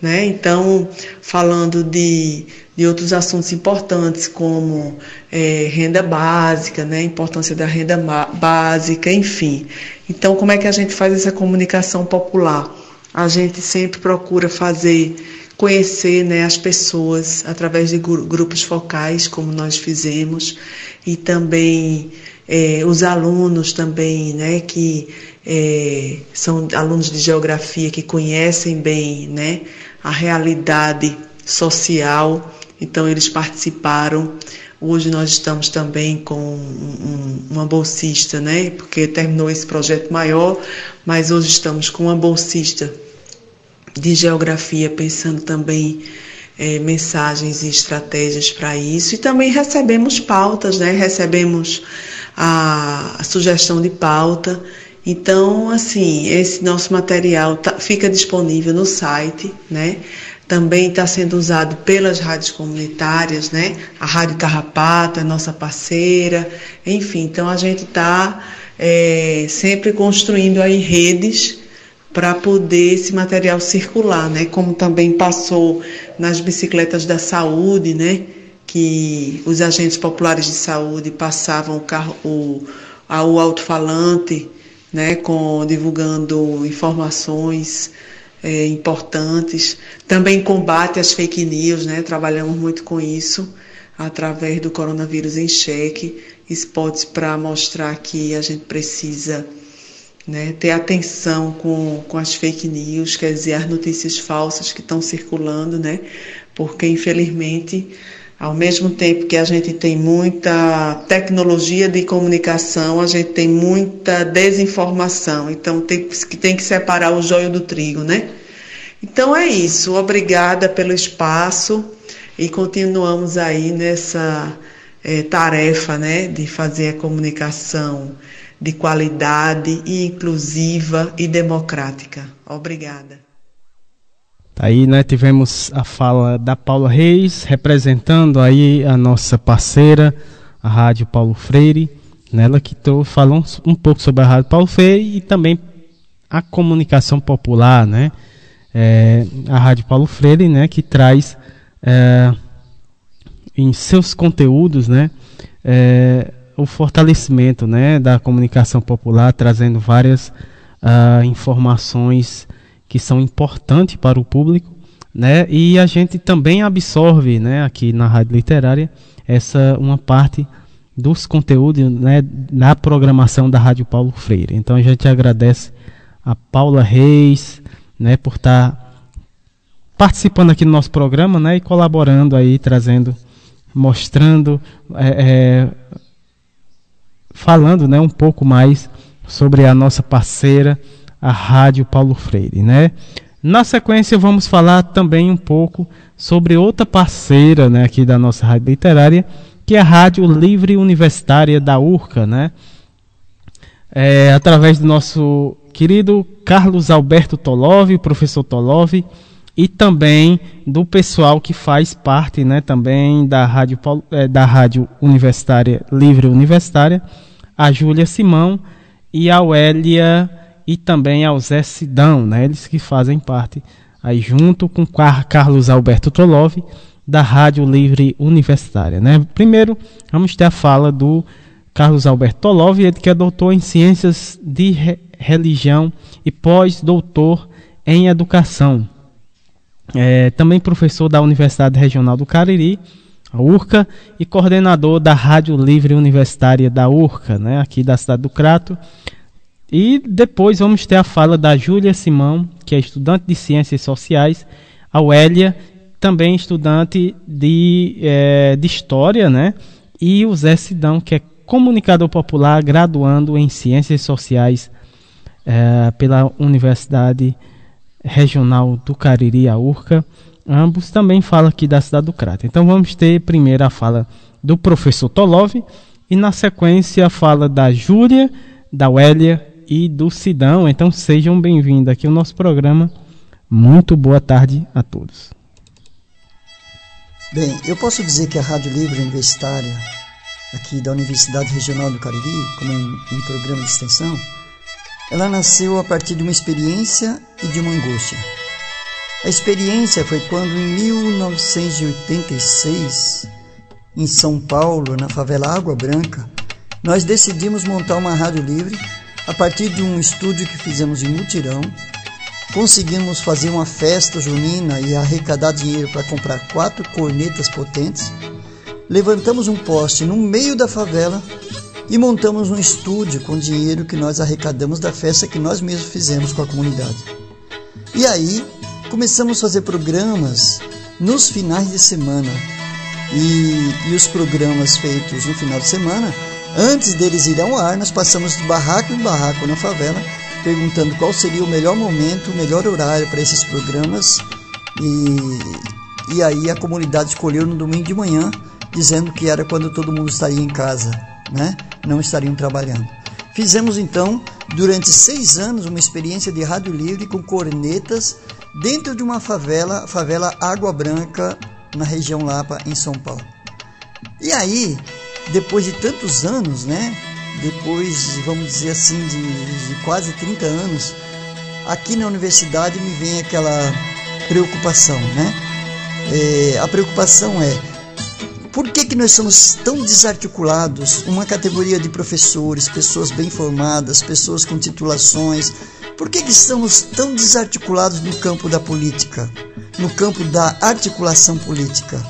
Né? Então, falando de, de outros assuntos importantes, como é, renda básica, né? importância da renda básica, enfim. Então, como é que a gente faz essa comunicação popular? A gente sempre procura fazer conhecer né, as pessoas através de grupos focais, como nós fizemos, e também é, os alunos também, né, que é, são alunos de geografia que conhecem bem né, a realidade social, então eles participaram. Hoje nós estamos também com um, uma bolsista, né, porque terminou esse projeto maior, mas hoje estamos com uma bolsista de geografia, pensando também é, mensagens e estratégias para isso. E também recebemos pautas, né? Recebemos a, a sugestão de pauta. Então, assim, esse nosso material tá, fica disponível no site, né? Também está sendo usado pelas rádios comunitárias, né? A Rádio Carrapato é nossa parceira, enfim. Então, a gente está é, sempre construindo aí redes para poder esse material circular, né? Como também passou nas bicicletas da saúde, né? Que os agentes populares de saúde passavam o carro, o, o alto-falante, né? Com divulgando informações é, importantes. Também combate às fake news, né? Trabalhamos muito com isso através do coronavírus em cheque, spots para mostrar que a gente precisa né, ter atenção com, com as fake news, quer dizer, as notícias falsas que estão circulando, né, porque infelizmente, ao mesmo tempo que a gente tem muita tecnologia de comunicação, a gente tem muita desinformação, então tem, tem que separar o joio do trigo, né? Então é isso, obrigada pelo espaço e continuamos aí nessa é, tarefa, né, de fazer a comunicação de qualidade e inclusiva e democrática. Obrigada. Tá aí, né, tivemos a fala da Paula Reis, representando aí a nossa parceira, a Rádio Paulo Freire, nela que tô falando um pouco sobre a Rádio Paulo Freire e também a comunicação popular, né? é, a Rádio Paulo Freire, né, que traz é, em seus conteúdos, né, é, o fortalecimento, né, da comunicação popular, trazendo várias uh, informações que são importantes para o público, né, e a gente também absorve, né, aqui na Rádio Literária, essa uma parte dos conteúdos né, na programação da Rádio Paulo Freire. Então a gente agradece a Paula Reis né, por estar tá participando aqui do nosso programa né, e colaborando aí, trazendo, mostrando, é, é, falando né, um pouco mais sobre a nossa parceira, a Rádio Paulo Freire. Né? Na sequência, vamos falar também um pouco sobre outra parceira né, aqui da nossa rádio literária, que é a Rádio Livre Universitária da URCA, né? É, através do nosso querido Carlos Alberto Tolov, professor Tolov, e também do pessoal que faz parte, né, também da rádio, é, da rádio universitária Livre Universitária, a Júlia Simão e a Auélia e também ao Zé Sidão, né, eles que fazem parte aí junto com Carlos Alberto Tolov da Rádio Livre Universitária. Né? Primeiro, vamos ter a fala do Carlos Alberto Tolov, ele que é doutor em Ciências de Re Religião e pós-doutor em Educação. É, também professor da Universidade Regional do Cariri, URCA, e coordenador da Rádio Livre Universitária da URCA, né, aqui da cidade do Crato. E depois vamos ter a fala da Júlia Simão, que é estudante de Ciências Sociais, a Wélia também estudante de, é, de História, né? E o Zé Sidão, que é comunicador popular, graduando em Ciências Sociais é, pela Universidade Regional do Cariri, a URCA. Ambos também falam aqui da cidade do Crato. Então vamos ter primeiro a fala do professor Tolov e na sequência a fala da Júlia, da Wélia e do Sidão. Então sejam bem-vindos aqui ao nosso programa. Muito boa tarde a todos. Bem, eu posso dizer que a Rádio Livre Universitária, aqui da Universidade Regional do Cariri, como um, um programa de extensão, ela nasceu a partir de uma experiência e de uma angústia. A experiência foi quando, em 1986, em São Paulo, na favela Água Branca, nós decidimos montar uma rádio livre a partir de um estúdio que fizemos em mutirão Conseguimos fazer uma festa junina e arrecadar dinheiro para comprar quatro cornetas potentes. Levantamos um poste no meio da favela e montamos um estúdio com dinheiro que nós arrecadamos da festa que nós mesmos fizemos com a comunidade. E aí começamos a fazer programas nos finais de semana. E, e os programas feitos no final de semana, antes deles irem ao ar, nós passamos de barraco em barraco na favela perguntando qual seria o melhor momento, o melhor horário para esses programas. E, e aí a comunidade escolheu no domingo de manhã, dizendo que era quando todo mundo estaria em casa, né? não estariam trabalhando. Fizemos então, durante seis anos, uma experiência de rádio livre com cornetas dentro de uma favela, favela Água Branca, na região Lapa, em São Paulo. E aí, depois de tantos anos, né, depois, vamos dizer assim, de, de quase 30 anos, aqui na universidade me vem aquela preocupação, né? É, a preocupação é por que, que nós somos tão desarticulados? Uma categoria de professores, pessoas bem formadas, pessoas com titulações, por que, que estamos tão desarticulados no campo da política, no campo da articulação política?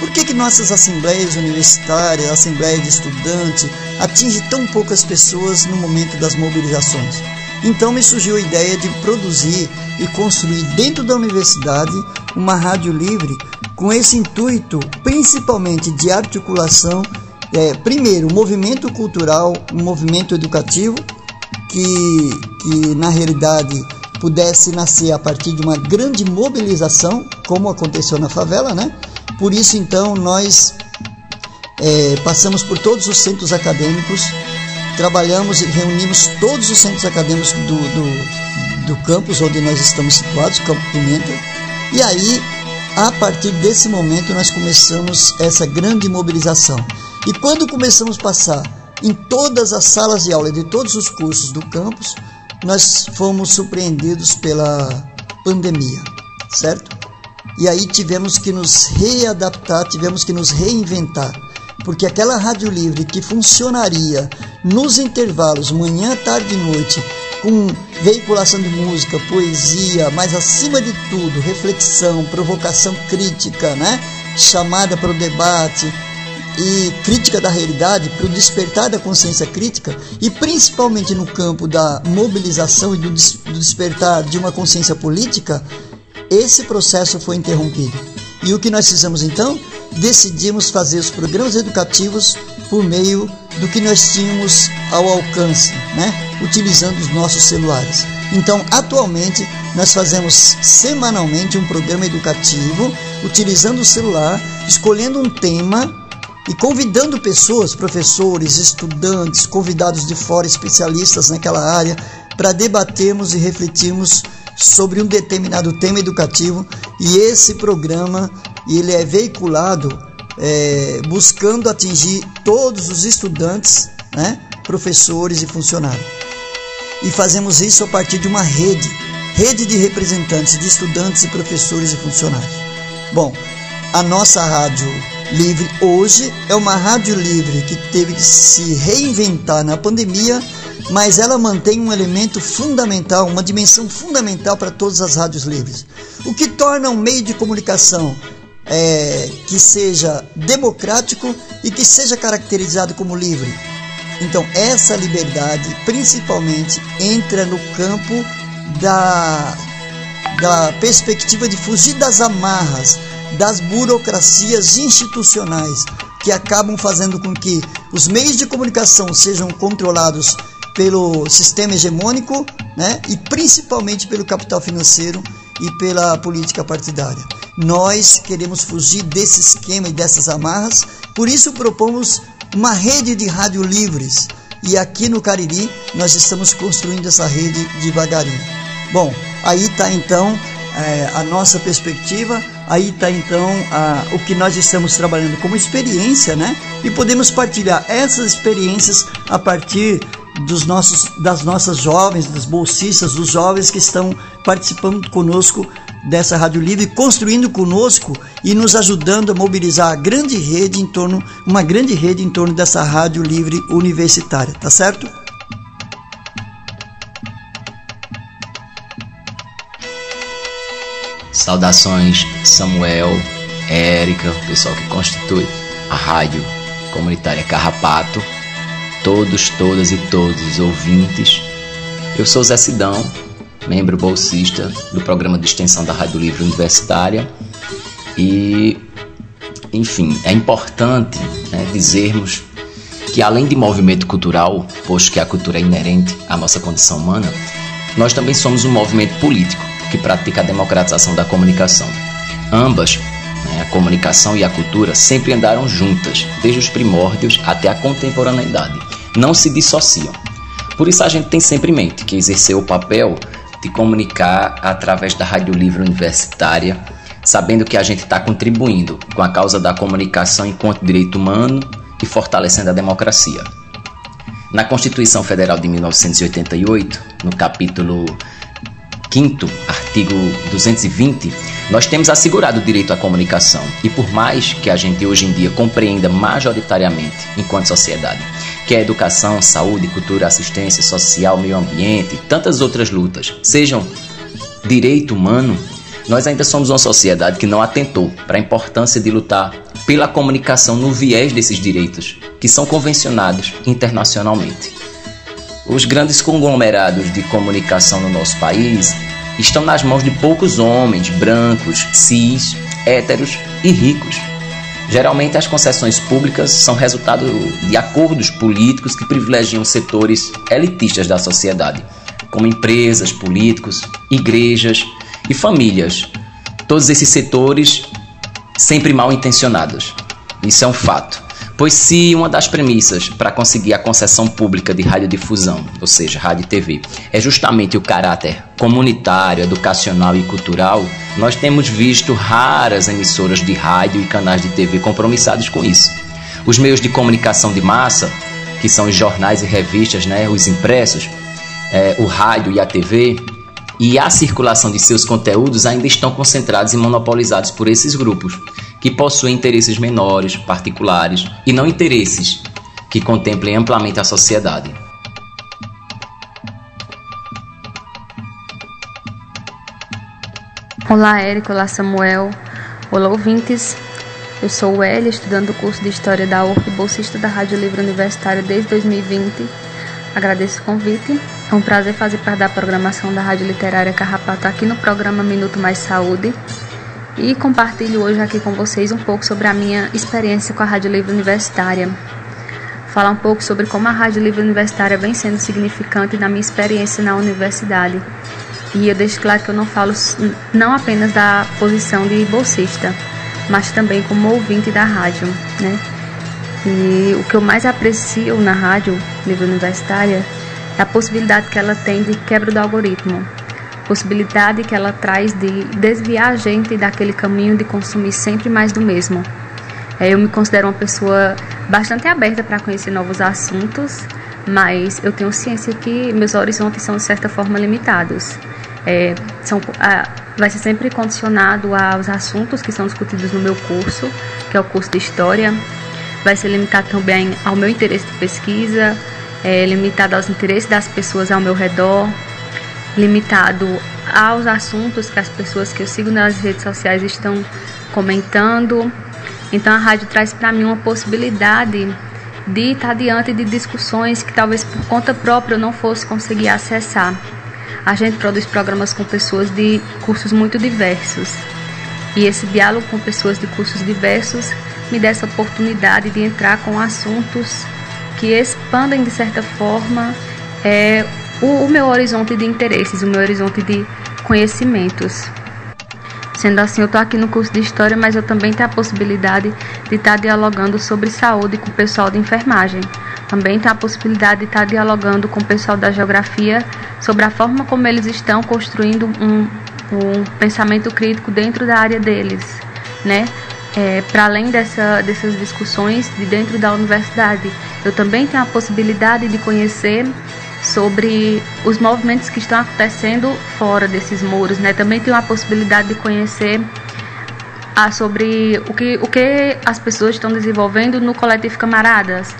Por que, que nossas assembleias universitárias, assembleia de estudante, atinge tão poucas pessoas no momento das mobilizações? Então me surgiu a ideia de produzir e construir dentro da universidade uma rádio livre com esse intuito principalmente de articulação, é, primeiro, movimento cultural, movimento educativo, que, que na realidade pudesse nascer a partir de uma grande mobilização, como aconteceu na favela, né? Por isso, então, nós é, passamos por todos os centros acadêmicos, trabalhamos e reunimos todos os centros acadêmicos do, do, do campus onde nós estamos situados, Campo Pimenta, e aí, a partir desse momento, nós começamos essa grande mobilização. E quando começamos a passar em todas as salas de aula de todos os cursos do campus, nós fomos surpreendidos pela, pandemia, certo? E aí tivemos que nos readaptar, tivemos que nos reinventar, porque aquela rádio livre que funcionaria nos intervalos, manhã, tarde e noite, com veiculação de música, poesia, mas acima de tudo, reflexão, provocação crítica, né? Chamada para o debate, e crítica da realidade, para o despertar da consciência crítica e principalmente no campo da mobilização e do, des do despertar de uma consciência política, esse processo foi interrompido. E o que nós fizemos então? Decidimos fazer os programas educativos por meio do que nós tínhamos ao alcance, né? utilizando os nossos celulares. Então, atualmente, nós fazemos semanalmente um programa educativo utilizando o celular, escolhendo um tema e convidando pessoas, professores, estudantes, convidados de fora, especialistas naquela área, para debatermos e refletirmos sobre um determinado tema educativo. E esse programa ele é veiculado é, buscando atingir todos os estudantes, né, professores e funcionários. E fazemos isso a partir de uma rede, rede de representantes de estudantes e professores e funcionários. Bom, a nossa rádio livre hoje é uma rádio livre que teve que se reinventar na pandemia, mas ela mantém um elemento fundamental, uma dimensão fundamental para todas as rádios livres. O que torna um meio de comunicação é, que seja democrático e que seja caracterizado como livre. Então, essa liberdade, principalmente, entra no campo da, da perspectiva de fugir das amarras das burocracias institucionais que acabam fazendo com que os meios de comunicação sejam controlados pelo sistema hegemônico né, e principalmente pelo capital financeiro e pela política partidária. Nós queremos fugir desse esquema e dessas amarras, por isso propomos uma rede de rádio livres e aqui no Cariri nós estamos construindo essa rede devagarinho. Bom, aí está então é, a nossa perspectiva, aí está então a, o que nós estamos trabalhando como experiência, né? E podemos partilhar essas experiências a partir dos nossos, das nossas jovens, das bolsistas, dos jovens que estão participando conosco dessa Rádio Livre, construindo conosco e nos ajudando a mobilizar a grande rede em torno, uma grande rede em torno dessa Rádio Livre universitária, tá certo? Saudações Samuel, Érica, o pessoal que constitui a rádio comunitária Carrapato, todos, todas e todos os ouvintes. Eu sou Zé Sidão, membro bolsista do programa de extensão da Rádio Livre Universitária e, enfim, é importante né, dizermos que além de movimento cultural, posto que a cultura é inerente à nossa condição humana, nós também somos um movimento político que pratica a democratização da comunicação. Ambas, né, a comunicação e a cultura, sempre andaram juntas, desde os primórdios até a contemporaneidade. Não se dissociam. Por isso a gente tem sempre em mente que exercer o papel de comunicar através da Rádio Livre Universitária, sabendo que a gente está contribuindo com a causa da comunicação enquanto direito humano e fortalecendo a democracia. Na Constituição Federal de 1988, no capítulo 5 artigo 220, nós temos assegurado o direito à comunicação. E por mais que a gente hoje em dia compreenda majoritariamente, enquanto sociedade, que a educação, saúde, cultura, assistência social, meio ambiente e tantas outras lutas sejam direito humano, nós ainda somos uma sociedade que não atentou para a importância de lutar pela comunicação no viés desses direitos, que são convencionados internacionalmente. Os grandes conglomerados de comunicação no nosso país estão nas mãos de poucos homens brancos, cis, héteros e ricos. Geralmente, as concessões públicas são resultado de acordos políticos que privilegiam setores elitistas da sociedade, como empresas, políticos, igrejas e famílias. Todos esses setores sempre mal intencionados. Isso é um fato. Pois se uma das premissas para conseguir a concessão pública de radiodifusão, ou seja, rádio e TV, é justamente o caráter comunitário, educacional e cultural, nós temos visto raras emissoras de rádio e canais de TV compromissados com isso. Os meios de comunicação de massa, que são os jornais e revistas, né, os impressos, é, o rádio e a TV, e a circulação de seus conteúdos ainda estão concentrados e monopolizados por esses grupos, que possuem interesses menores, particulares e não interesses que contemplem amplamente a sociedade. Olá, Érico, olá, Samuel, olá, ouvintes. Eu sou o Elia, estudando o curso de História da URF e bolsista da Rádio Livre Universitária desde 2020. Agradeço o convite é um prazer fazer parte da programação da Rádio Literária Carrapato aqui no programa Minuto Mais Saúde e compartilho hoje aqui com vocês um pouco sobre a minha experiência com a Rádio Livre Universitária. Falar um pouco sobre como a Rádio Livre Universitária vem sendo significante na minha experiência na universidade. E eu deixo claro que eu não falo não apenas da posição de bolsista, mas também como ouvinte da rádio, né? E o que eu mais aprecio na Rádio Livre Universitária a possibilidade que ela tem de quebra do algoritmo, possibilidade que ela traz de desviar a gente daquele caminho de consumir sempre mais do mesmo. É, eu me considero uma pessoa bastante aberta para conhecer novos assuntos, mas eu tenho ciência que meus horizontes são de certa forma limitados. É, são, a, vai ser sempre condicionado aos assuntos que são discutidos no meu curso, que é o curso de História. Vai ser limitado também ao meu interesse de pesquisa, é, limitado aos interesses das pessoas ao meu redor, limitado aos assuntos que as pessoas que eu sigo nas redes sociais estão comentando. Então a rádio traz para mim uma possibilidade de estar diante de discussões que talvez por conta própria eu não fosse conseguir acessar. A gente produz programas com pessoas de cursos muito diversos. E esse diálogo com pessoas de cursos diversos me dá essa oportunidade de entrar com assuntos que expandem de certa forma é, o, o meu horizonte de interesses, o meu horizonte de conhecimentos. Sendo assim, eu estou aqui no curso de História, mas eu também tenho a possibilidade de estar dialogando sobre saúde com o pessoal de enfermagem. Também tenho a possibilidade de estar dialogando com o pessoal da Geografia sobre a forma como eles estão construindo um, um pensamento crítico dentro da área deles, né? É, para além dessa, dessas discussões de dentro da universidade, eu também tenho a possibilidade de conhecer sobre os movimentos que estão acontecendo fora desses muros, né? Também tenho a possibilidade de conhecer ah, sobre o que, o que as pessoas estão desenvolvendo no coletivo Camaradas.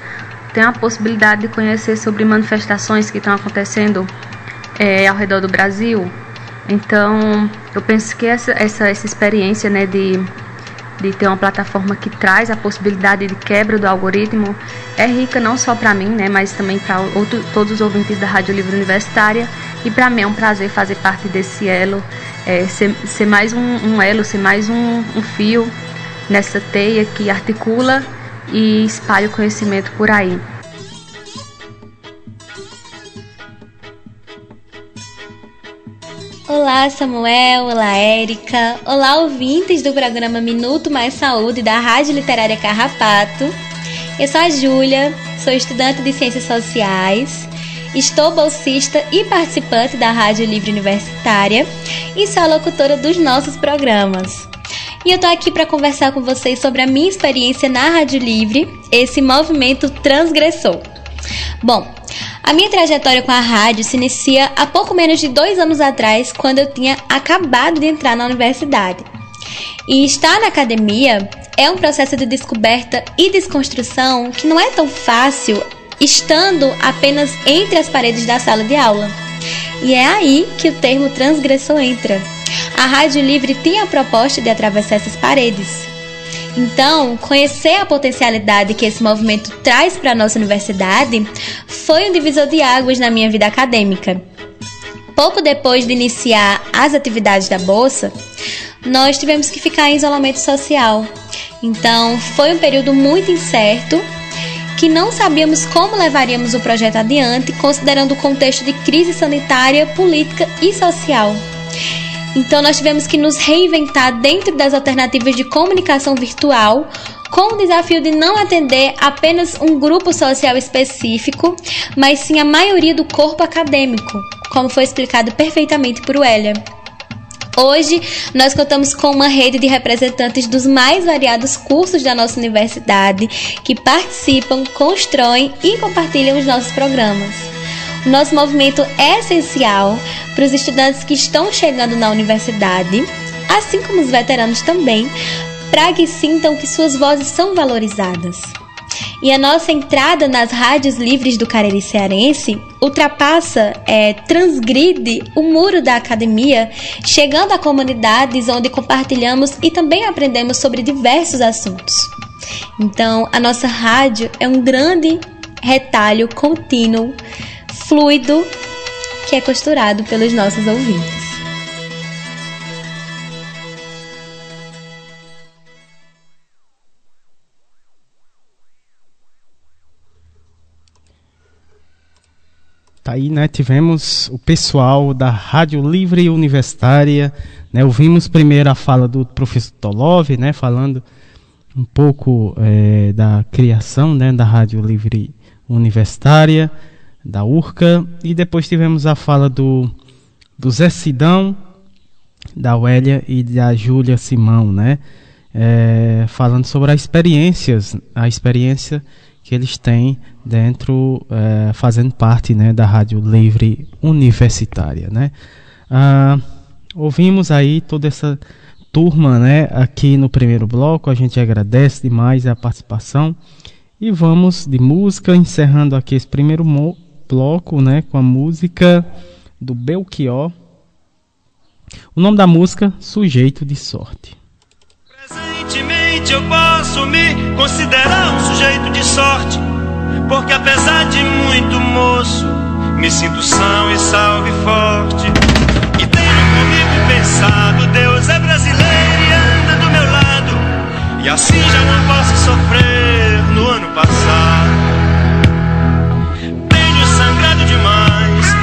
Tenho a possibilidade de conhecer sobre manifestações que estão acontecendo é, ao redor do Brasil. Então, eu penso que essa, essa, essa experiência né, de de ter uma plataforma que traz a possibilidade de quebra do algoritmo é rica não só para mim, né, mas também para todos os ouvintes da Rádio Livre Universitária. E para mim é um prazer fazer parte desse elo, é, ser, ser, mais um, um, elo, ser mais um, um fio nessa teia que articula e espalha o conhecimento por aí. Olá, Samuel. Olá, Érica. Olá, ouvintes do programa Minuto Mais Saúde da Rádio Literária Carrapato. Eu sou a Júlia, sou estudante de Ciências Sociais, estou bolsista e participante da Rádio Livre Universitária e sou a locutora dos nossos programas. E eu tô aqui para conversar com vocês sobre a minha experiência na Rádio Livre, esse movimento transgressor. Bom, a minha trajetória com a rádio se inicia há pouco menos de dois anos atrás, quando eu tinha acabado de entrar na universidade. E estar na academia é um processo de descoberta e desconstrução que não é tão fácil estando apenas entre as paredes da sala de aula. E é aí que o termo transgressor entra. A Rádio Livre tem a proposta de atravessar essas paredes. Então, conhecer a potencialidade que esse movimento traz para a nossa universidade foi um divisor de águas na minha vida acadêmica. Pouco depois de iniciar as atividades da Bolsa, nós tivemos que ficar em isolamento social. Então, foi um período muito incerto que não sabíamos como levaríamos o projeto adiante, considerando o contexto de crise sanitária, política e social. Então nós tivemos que nos reinventar dentro das alternativas de comunicação virtual, com o desafio de não atender apenas um grupo social específico, mas sim a maioria do corpo acadêmico, como foi explicado perfeitamente por Wélia. Hoje, nós contamos com uma rede de representantes dos mais variados cursos da nossa universidade que participam, constroem e compartilham os nossos programas. Nosso movimento é essencial para os estudantes que estão chegando na universidade, assim como os veteranos também, para que sintam que suas vozes são valorizadas. E a nossa entrada nas rádios livres do Cariri Cearense ultrapassa, é, transgride o muro da academia, chegando a comunidades onde compartilhamos e também aprendemos sobre diversos assuntos. Então, a nossa rádio é um grande retalho contínuo, fluido, que é costurado pelos nossos ouvintes. Tá aí, né? Tivemos o pessoal da Rádio Livre Universitária, né? Ouvimos primeiro a fala do professor Tolov, né? Falando um pouco é, da criação, né? Da Rádio Livre Universitária, da URCA, e depois tivemos a fala do, do Zé Sidão, da Uélia e da Júlia Simão, né? É, falando sobre as experiências, a experiência que eles têm dentro, é, fazendo parte né, da Rádio Livre Universitária. Né? Ah, ouvimos aí toda essa turma né, aqui no primeiro bloco, a gente agradece demais a participação e vamos de música, encerrando aqui esse primeiro bloco né, com a música do Belchior. O nome da música, Sujeito de Sorte. Presentemente eu posso me considerar um sujeito de sorte, porque apesar de muito moço, me sinto são e salve forte. E tenho comigo pensado, Deus é brasileiro e anda do meu lado, e assim já não posso sofrer no ano passado.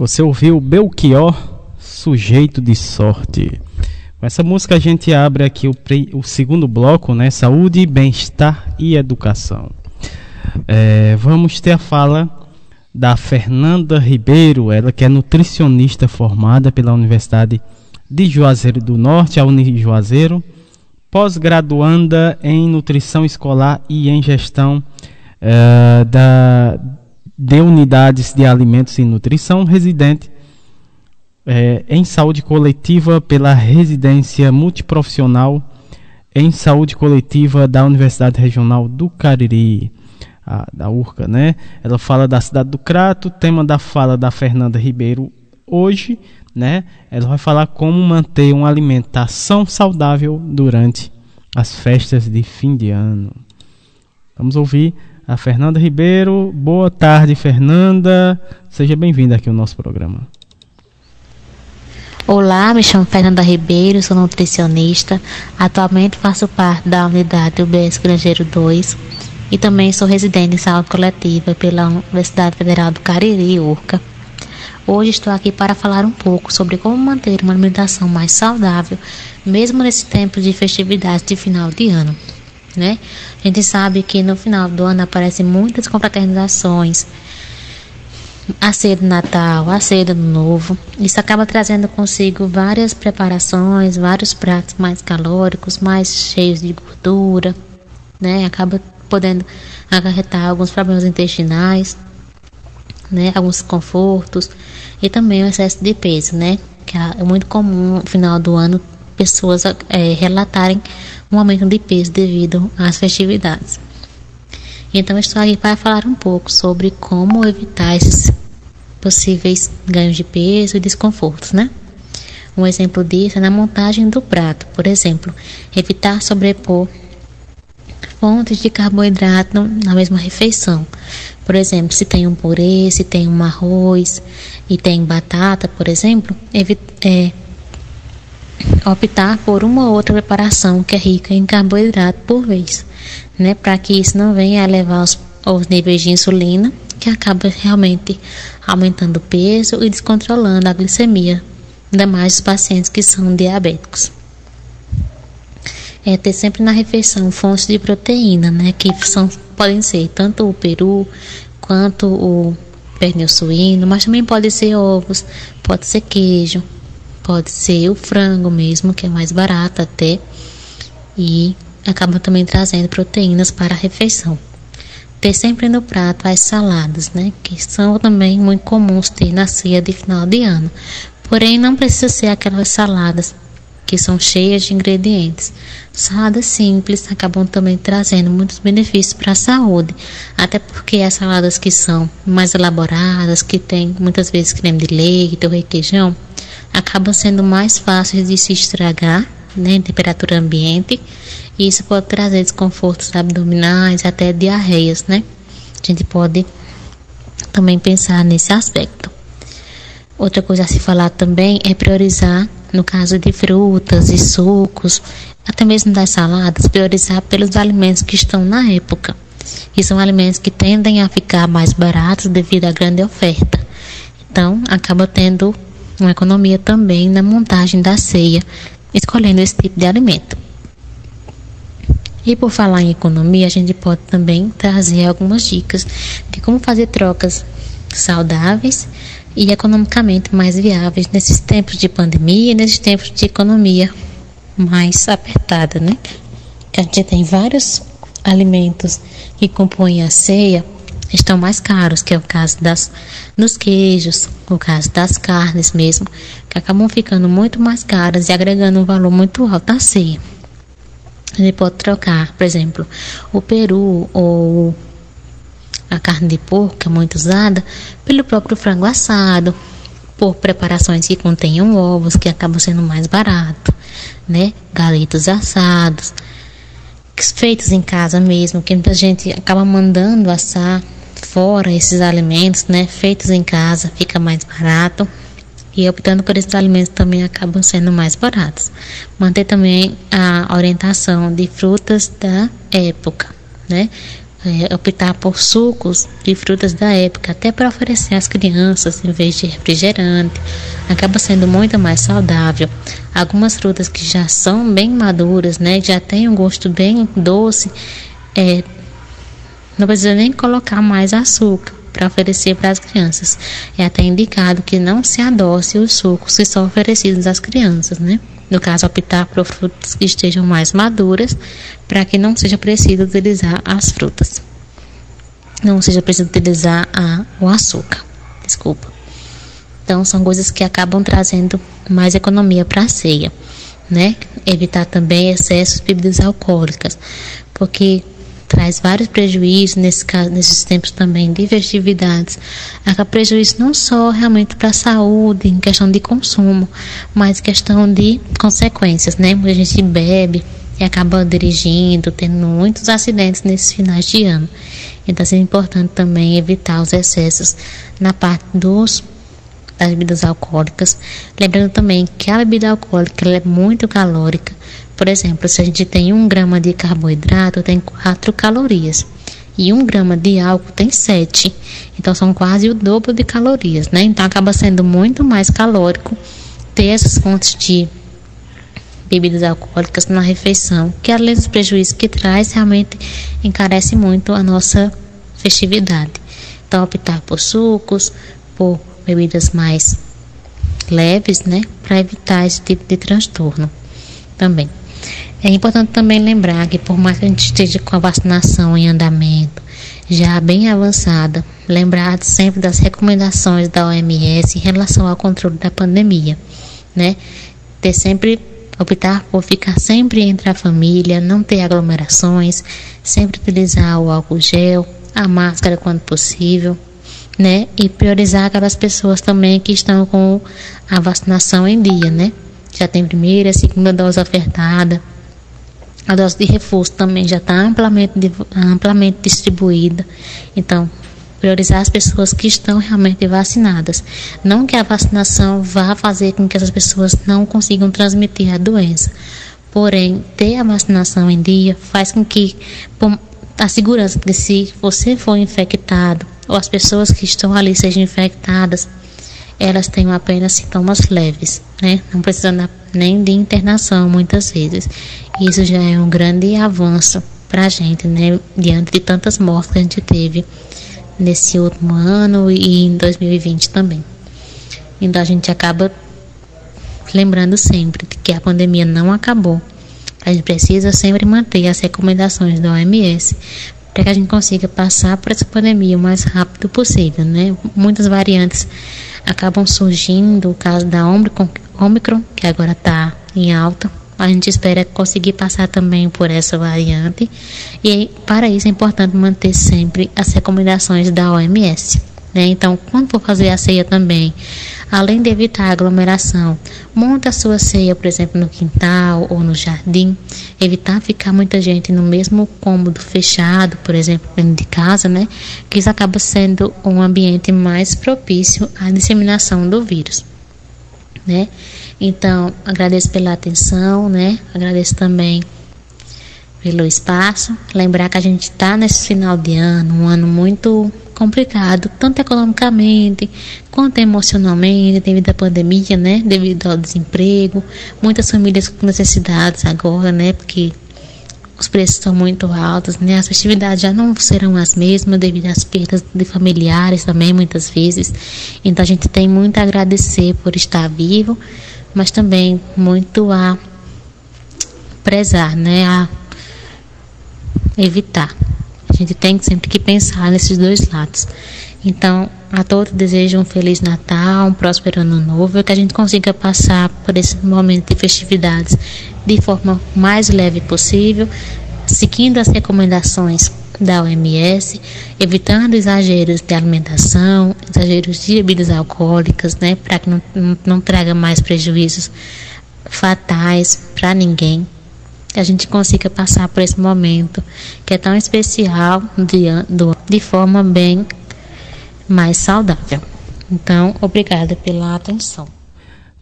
Você ouviu Belchior, Sujeito de Sorte. Com essa música a gente abre aqui o, o segundo bloco, né? Saúde, bem-estar e educação. É, vamos ter a fala da Fernanda Ribeiro, ela que é nutricionista formada pela Universidade de Juazeiro do Norte, a Uni Juazeiro, pós-graduanda em nutrição escolar e em gestão é, da, de unidades de alimentos e nutrição, residente é, em saúde coletiva pela residência multiprofissional em saúde coletiva da Universidade Regional do Cariri, a, da URCA, né? Ela fala da cidade do Crato, tema da fala da Fernanda Ribeiro hoje, né? Ela vai falar como manter uma alimentação saudável durante as festas de fim de ano. Vamos ouvir a Fernanda Ribeiro. Boa tarde, Fernanda. Seja bem-vinda aqui ao nosso programa. Olá, me chamo Fernanda Ribeiro, sou nutricionista. Atualmente faço parte da unidade UBS Grangeiro 2 e também sou residente em saúde coletiva pela Universidade Federal do Cariri, URCA. Hoje estou aqui para falar um pouco sobre como manter uma alimentação mais saudável, mesmo nesse tempo de festividades de final de ano. Né? A gente sabe que no final do ano aparecem muitas confraternizações, a ceia do Natal, a ceia do Novo. Isso acaba trazendo consigo várias preparações, vários pratos mais calóricos, mais cheios de gordura, né? Acaba podendo acarretar alguns problemas intestinais, né? Alguns confortos e também o excesso de peso, né? Que é muito comum no final do ano pessoas é, relatarem um aumento de peso devido às festividades. Então estou aqui para falar um pouco sobre como evitar esses possíveis ganhos de peso e desconfortos, né? Um exemplo disso é na montagem do prato, por exemplo, evitar sobrepor fontes de carboidrato na mesma refeição. Por exemplo, se tem um purê, se tem um arroz e tem batata, por exemplo, é, optar por uma ou outra preparação que é rica em carboidrato por vez, né? Para que isso não venha a elevar os, os níveis de insulina, que acaba realmente aumentando o peso e descontrolando a glicemia, ainda mais os pacientes que são diabéticos. É ter sempre na refeição fontes de proteína, né? Que são, podem ser tanto o peru quanto o pernil suíno, mas também pode ser ovos, pode ser queijo, pode ser o frango mesmo, que é mais barato até, e acaba também trazendo proteínas para a refeição. Ter sempre no prato as saladas, né, que são também muito comuns ter na ceia de final de ano. Porém, não precisa ser aquelas saladas que são cheias de ingredientes. Saladas simples acabam também trazendo muitos benefícios para a saúde, até porque as saladas que são mais elaboradas, que têm muitas vezes creme de leite ou requeijão, acabam sendo mais fáceis de se estragar né, em temperatura ambiente e isso pode trazer desconfortos abdominais, até diarreias, né? A gente pode também pensar nesse aspecto. Outra coisa a se falar também é priorizar, no caso de frutas e sucos, até mesmo das saladas, priorizar pelos alimentos que estão na época. E são alimentos que tendem a ficar mais baratos devido à grande oferta. Então, acaba tendo uma economia também na montagem da ceia, escolhendo esse tipo de alimento. E por falar em economia, a gente pode também trazer algumas dicas de como fazer trocas saudáveis e economicamente mais viáveis nesses tempos de pandemia e nesses tempos de economia mais apertada, né? A gente tem vários alimentos que compõem a ceia estão mais caros, que é o caso das dos queijos, o caso das carnes mesmo, que acabam ficando muito mais caras e agregando um valor muito alto à ceia. A gente pode trocar, por exemplo, o peru ou a carne de porco, que é muito usada, pelo próprio frango assado, por preparações que contenham ovos, que acabam sendo mais barato, né? Galetos assados, feitos em casa mesmo, que muita gente acaba mandando assar fora esses alimentos, né, feitos em casa, fica mais barato. E optando por esses alimentos também acabam sendo mais baratos. Manter também a orientação de frutas da época, né? É, optar por sucos de frutas da época, até para oferecer às crianças em vez de refrigerante, acaba sendo muito mais saudável. Algumas frutas que já são bem maduras, né, já têm um gosto bem doce, é, não precisa nem colocar mais açúcar para oferecer para as crianças. É até indicado que não se adoce os sucos que são oferecidos às crianças, né? No caso, optar por frutas que estejam mais maduras, para que não seja preciso utilizar as frutas. Não seja preciso utilizar a, o açúcar. Desculpa. Então, são coisas que acabam trazendo mais economia para a ceia, né? Evitar também excessos de bebidas alcoólicas, porque traz vários prejuízos nesse caso, nesses tempos também de festividades. Acaba prejuízo não só realmente para a saúde, em questão de consumo, mas questão de consequências, né? Muita gente bebe e acaba dirigindo, tendo muitos acidentes nesses finais de ano. Então, é importante também evitar os excessos na parte dos das bebidas alcoólicas. Lembrando também que a bebida alcoólica é muito calórica por exemplo, se a gente tem um grama de carboidrato, tem 4 calorias. E um grama de álcool tem 7. Então são quase o dobro de calorias, né? Então acaba sendo muito mais calórico ter essas fontes de bebidas alcoólicas na refeição, que além dos prejuízos que traz, realmente encarece muito a nossa festividade. Então optar por sucos, por bebidas mais leves, né, para evitar esse tipo de transtorno também. É importante também lembrar que, por mais que a gente esteja com a vacinação em andamento, já bem avançada, lembrar sempre das recomendações da OMS em relação ao controle da pandemia, né? Ter sempre optar por ficar sempre entre a família, não ter aglomerações, sempre utilizar o álcool gel, a máscara quando possível, né? E priorizar aquelas pessoas também que estão com a vacinação em dia, né? Já tem primeira, segunda dose ofertada, a dose de reforço também já está amplamente, amplamente distribuída. Então, priorizar as pessoas que estão realmente vacinadas. Não que a vacinação vá fazer com que essas pessoas não consigam transmitir a doença. Porém, ter a vacinação em dia faz com que a segurança de se você for infectado ou as pessoas que estão ali sejam infectadas, elas tenham apenas sintomas leves, né? Não precisando nem de internação muitas vezes. Isso já é um grande avanço para a gente, né? Diante de tantas mortes que a gente teve nesse último ano e em 2020 também. Então a gente acaba lembrando sempre que a pandemia não acabou. A gente precisa sempre manter as recomendações da OMS para que a gente consiga passar por essa pandemia o mais rápido possível, né? Muitas variantes acabam surgindo, o caso da Omicron, que agora está em alta. A gente espera conseguir passar também por essa variante. E para isso é importante manter sempre as recomendações da OMS. Né? Então, quando for fazer a ceia também, além de evitar a aglomeração, monta a sua ceia, por exemplo, no quintal ou no jardim. Evitar ficar muita gente no mesmo cômodo fechado, por exemplo, dentro de casa, né? Que isso acaba sendo um ambiente mais propício à disseminação do vírus, né? Então, agradeço pela atenção, né? Agradeço também pelo espaço. Lembrar que a gente está nesse final de ano, um ano muito complicado, tanto economicamente quanto emocionalmente, devido à pandemia, né? Devido ao desemprego, muitas famílias com necessidades agora, né? Porque os preços estão muito altos, né? As festividades já não serão as mesmas devido às perdas de familiares também, muitas vezes. Então a gente tem muito a agradecer por estar vivo, mas também muito a prezar, né? A evitar gente tem sempre que pensar nesses dois lados. Então, a todos desejo um feliz Natal, um próspero ano novo, que a gente consiga passar por esse momento de festividades de forma mais leve possível, seguindo as recomendações da OMS, evitando exageros de alimentação, exageros de bebidas alcoólicas, né, para que não, não traga mais prejuízos fatais para ninguém que a gente consiga passar por esse momento que é tão especial de, de forma bem mais saudável. Então, obrigada pela atenção.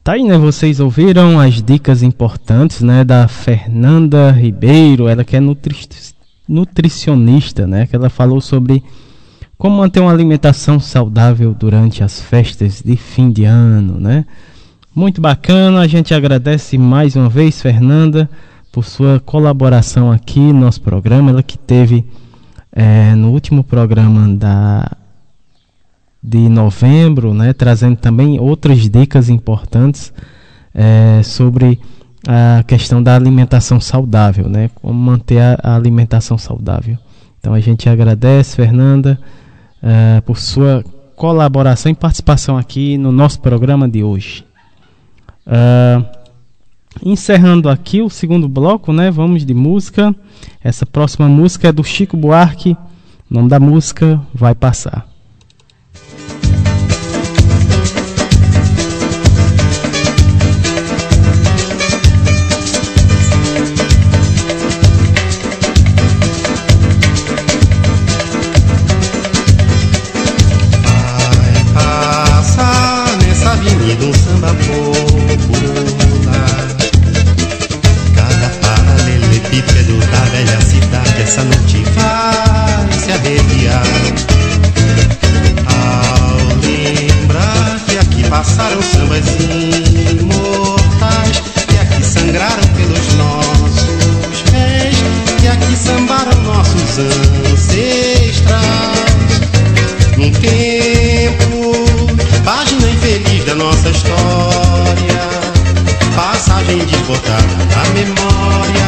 Tá aí, né? Vocês ouviram as dicas importantes, né, da Fernanda Ribeiro, ela que é nutri nutricionista, né, que ela falou sobre como manter uma alimentação saudável durante as festas de fim de ano, né? Muito bacana, a gente agradece mais uma vez, Fernanda por sua colaboração aqui no nosso programa, ela que teve é, no último programa da, de novembro, né, trazendo também outras dicas importantes é, sobre a questão da alimentação saudável, né, como manter a, a alimentação saudável. Então a gente agradece, Fernanda, é, por sua colaboração e participação aqui no nosso programa de hoje. Uh, encerrando aqui o segundo bloco, né? Vamos de música. Essa próxima música é do Chico Buarque. O nome da música vai passar. essa não te faz se arrepiar. Ao lembrar que aqui passaram sambas imortais, que aqui sangraram pelos nossos pés, que aqui sambaram nossos ancestrais. Um tempo, página infeliz da nossa história, passagem desbotada da memória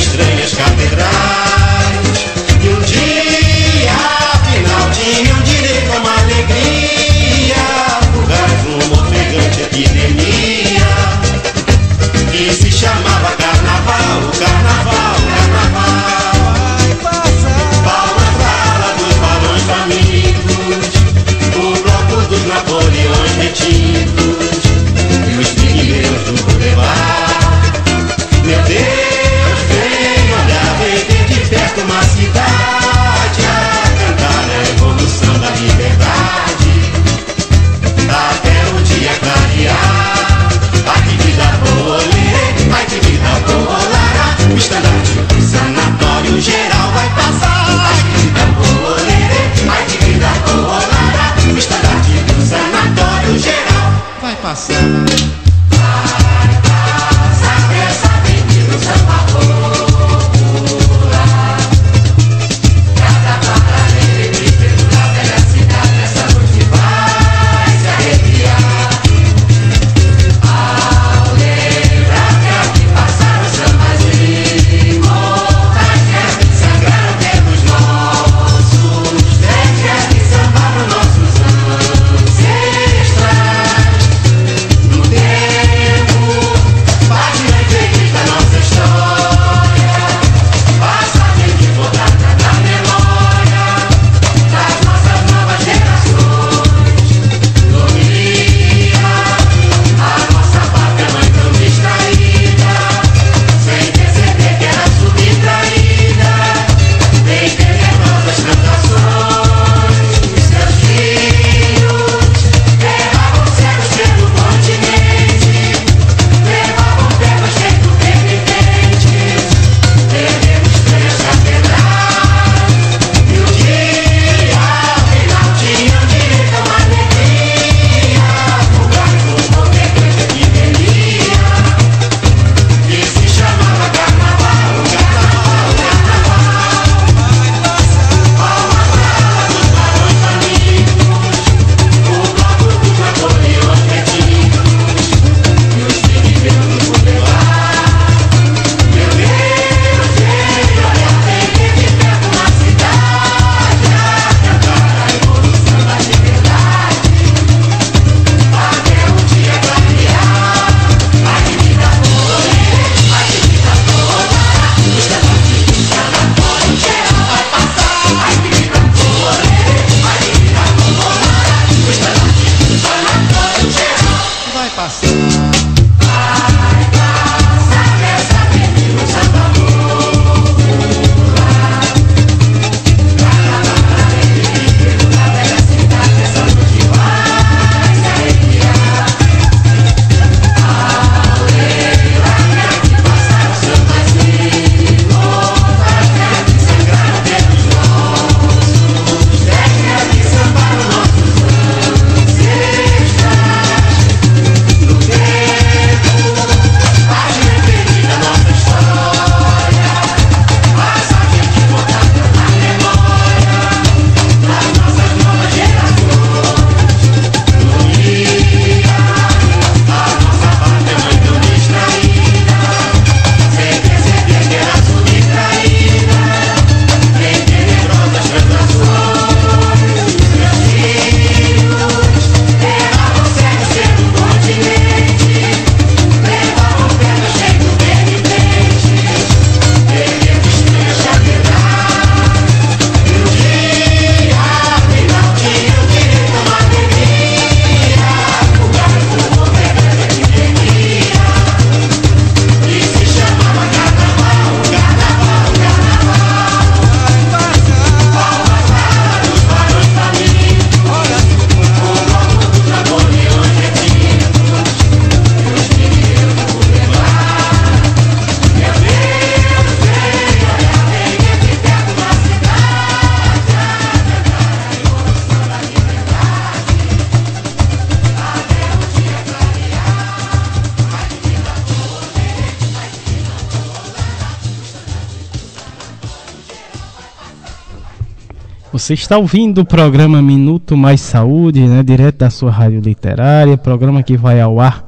Você está ouvindo o programa Minuto Mais Saúde, né, direto da sua rádio literária, programa que vai ao ar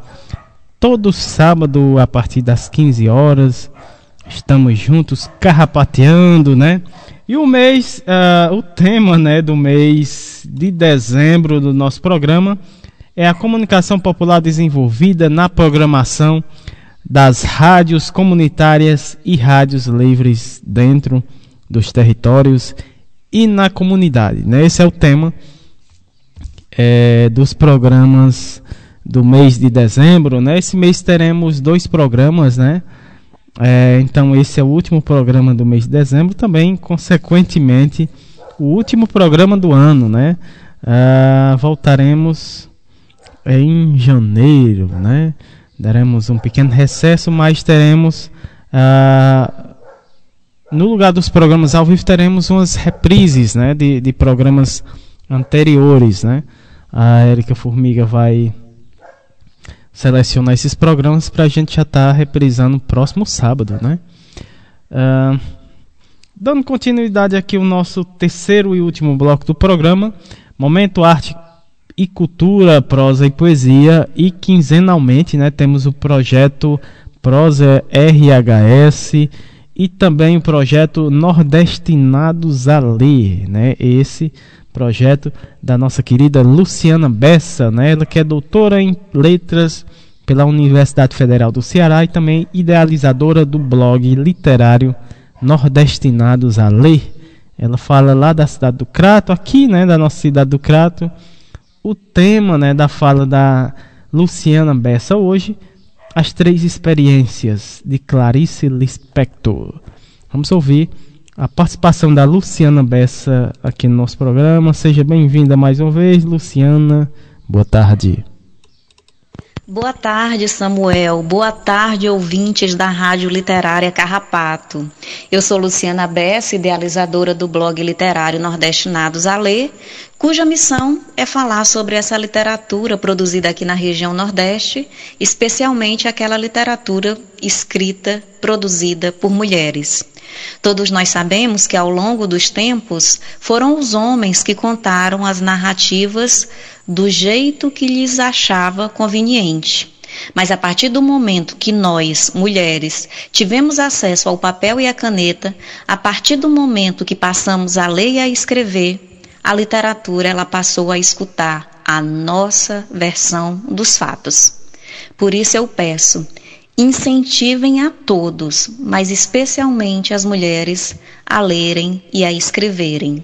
todo sábado a partir das 15 horas. Estamos juntos carrapateando, né? E o mês, uh, o tema, né, do mês de dezembro do nosso programa é a comunicação popular desenvolvida na programação das rádios comunitárias e rádios livres dentro dos territórios e na comunidade. Né? Esse é o tema é, dos programas do mês de dezembro. Né? Esse mês teremos dois programas, né? É, então esse é o último programa do mês de dezembro, também consequentemente o último programa do ano, né? Ah, voltaremos em janeiro, né? Daremos um pequeno recesso, mas teremos ah, no lugar dos programas ao vivo teremos umas reprises né, de, de programas anteriores. Né? A Erika Formiga vai selecionar esses programas para a gente já estar tá reprisando no próximo sábado. Né? Uh, dando continuidade aqui o nosso terceiro e último bloco do programa, Momento Arte e Cultura, Prosa e Poesia, e quinzenalmente né, temos o projeto Prosa RHS e também o projeto Nordestinados a Ler, né? Esse projeto da nossa querida Luciana Bessa, né? Ela que é doutora em letras pela Universidade Federal do Ceará e também idealizadora do blog literário Nordestinados a Ler. Ela fala lá da cidade do Crato, aqui, né, da nossa cidade do Crato. O tema, né, da fala da Luciana Bessa hoje as Três Experiências, de Clarice Lispector. Vamos ouvir a participação da Luciana Bessa aqui no nosso programa. Seja bem-vinda mais uma vez, Luciana. Boa tarde. Boa tarde, Samuel. Boa tarde, ouvintes da Rádio Literária Carrapato. Eu sou Luciana Bessa, idealizadora do blog literário Nordestinados a Ler, cuja missão é falar sobre essa literatura produzida aqui na região Nordeste, especialmente aquela literatura escrita, produzida por mulheres. Todos nós sabemos que ao longo dos tempos foram os homens que contaram as narrativas do jeito que lhes achava conveniente. Mas a partir do momento que nós, mulheres, tivemos acesso ao papel e à caneta, a partir do momento que passamos a ler e a escrever, a literatura ela passou a escutar a nossa versão dos fatos. Por isso eu peço, incentivem a todos, mas especialmente as mulheres, a lerem e a escreverem.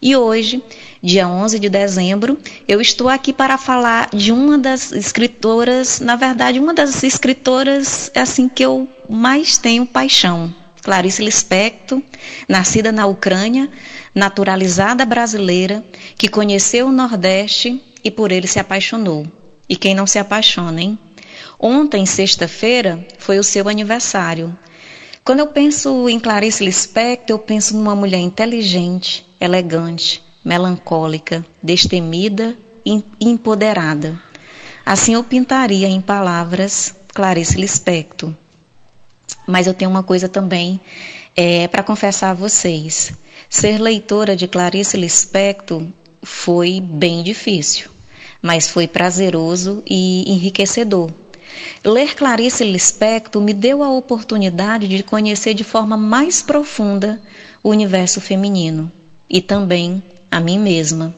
E hoje, dia 11 de dezembro, eu estou aqui para falar de uma das escritoras, na verdade, uma das escritoras assim que eu mais tenho paixão, Clarice Lispector, nascida na Ucrânia, naturalizada brasileira, que conheceu o Nordeste e por ele se apaixonou. E quem não se apaixona, hein? Ontem, sexta-feira, foi o seu aniversário. Quando eu penso em Clarice Lispector, eu penso numa mulher inteligente, elegante, melancólica, destemida e empoderada. Assim eu pintaria em palavras Clarice Lispector. Mas eu tenho uma coisa também é, para confessar a vocês. Ser leitora de Clarice Lispector foi bem difícil, mas foi prazeroso e enriquecedor. Ler Clarice Lispector me deu a oportunidade de conhecer de forma mais profunda o universo feminino e também a mim mesma.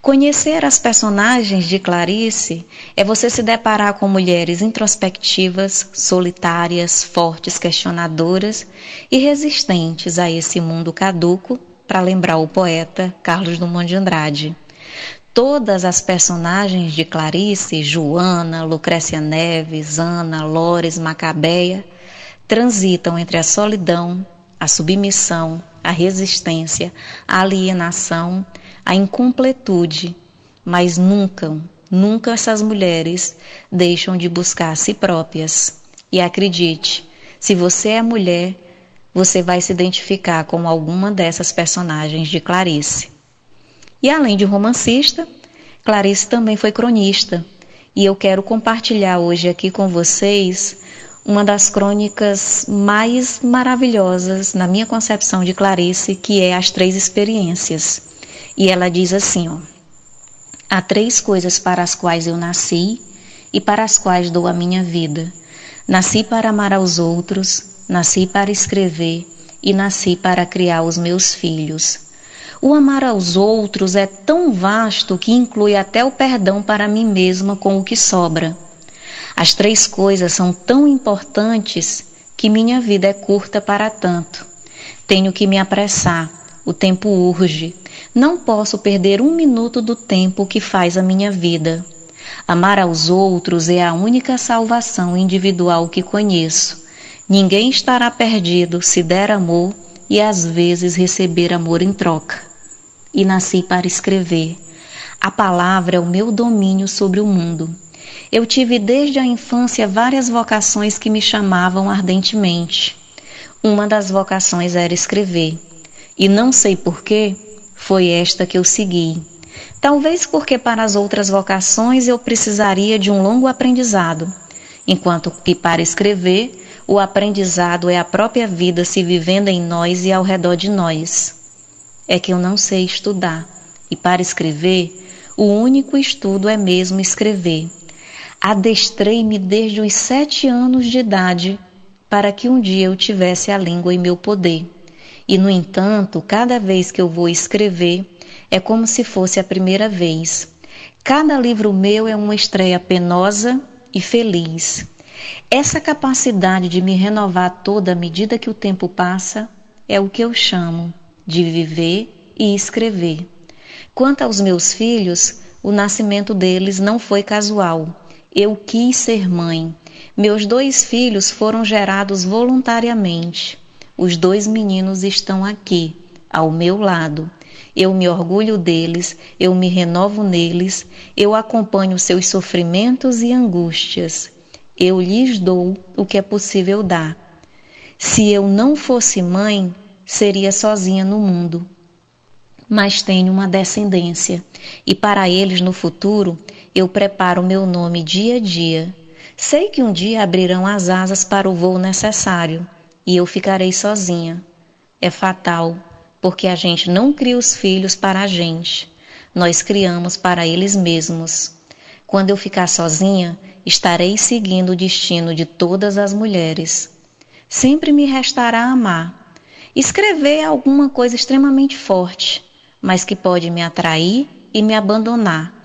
Conhecer as personagens de Clarice é você se deparar com mulheres introspectivas, solitárias, fortes, questionadoras e resistentes a esse mundo caduco, para lembrar o poeta Carlos Drummond de Andrade. Todas as personagens de Clarice, Joana, Lucrécia Neves, Ana, Lores, Macabeia, transitam entre a solidão, a submissão, a resistência, a alienação a incompletude, mas nunca, nunca essas mulheres deixam de buscar a si próprias. E acredite, se você é mulher, você vai se identificar com alguma dessas personagens de Clarice. E além de romancista, Clarice também foi cronista. E eu quero compartilhar hoje aqui com vocês uma das crônicas mais maravilhosas na minha concepção de Clarice, que é As Três Experiências. E ela diz assim, ó: Há três coisas para as quais eu nasci e para as quais dou a minha vida. Nasci para amar aos outros, nasci para escrever e nasci para criar os meus filhos. O amar aos outros é tão vasto que inclui até o perdão para mim mesma com o que sobra. As três coisas são tão importantes que minha vida é curta para tanto. Tenho que me apressar, o tempo urge. Não posso perder um minuto do tempo que faz a minha vida. Amar aos outros é a única salvação individual que conheço. Ninguém estará perdido se der amor e às vezes receber amor em troca. E nasci para escrever. A palavra é o meu domínio sobre o mundo. Eu tive desde a infância várias vocações que me chamavam ardentemente. Uma das vocações era escrever. E não sei porquê, foi esta que eu segui. Talvez porque para as outras vocações eu precisaria de um longo aprendizado, enquanto que para escrever o aprendizado é a própria vida se vivendo em nós e ao redor de nós. É que eu não sei estudar, e para escrever, o único estudo é mesmo escrever. Adestrei-me desde os sete anos de idade para que um dia eu tivesse a língua em meu poder. E, no entanto, cada vez que eu vou escrever, é como se fosse a primeira vez. Cada livro meu é uma estreia penosa e feliz. Essa capacidade de me renovar toda à medida que o tempo passa é o que eu chamo de viver e escrever. Quanto aos meus filhos, o nascimento deles não foi casual. Eu quis ser mãe. Meus dois filhos foram gerados voluntariamente. Os dois meninos estão aqui, ao meu lado. Eu me orgulho deles, eu me renovo neles, eu acompanho seus sofrimentos e angústias. Eu lhes dou o que é possível dar. Se eu não fosse mãe, seria sozinha no mundo. Mas tenho uma descendência, e para eles no futuro eu preparo meu nome dia a dia. Sei que um dia abrirão as asas para o voo necessário e eu ficarei sozinha. É fatal, porque a gente não cria os filhos para a gente, nós criamos para eles mesmos. Quando eu ficar sozinha, estarei seguindo o destino de todas as mulheres. Sempre me restará amar. Escrever é alguma coisa extremamente forte, mas que pode me atrair e me abandonar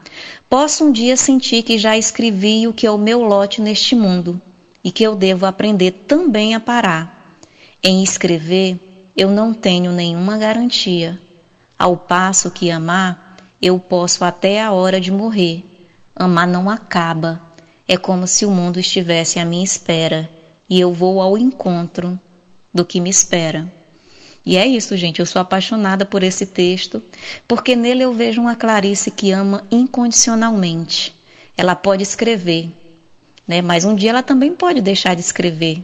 Posso um dia sentir que já escrevi o que é o meu lote neste mundo e que eu devo aprender também a parar. Em escrever, eu não tenho nenhuma garantia. Ao passo que amar, eu posso até a hora de morrer. Amar não acaba. É como se o mundo estivesse à minha espera e eu vou ao encontro do que me espera. E é isso, gente. Eu sou apaixonada por esse texto, porque nele eu vejo uma Clarice que ama incondicionalmente. Ela pode escrever, né? mas um dia ela também pode deixar de escrever.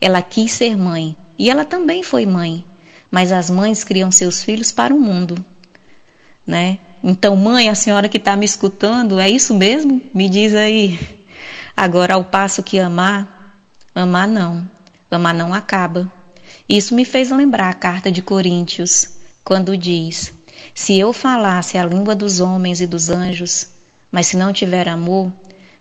Ela quis ser mãe e ela também foi mãe, mas as mães criam seus filhos para o mundo, né? Então, mãe, a senhora que está me escutando, é isso mesmo? Me diz aí. Agora, ao passo que amar, amar não, amar não acaba. Isso me fez lembrar a carta de Coríntios, quando diz: Se eu falasse a língua dos homens e dos anjos, mas se não tiver amor,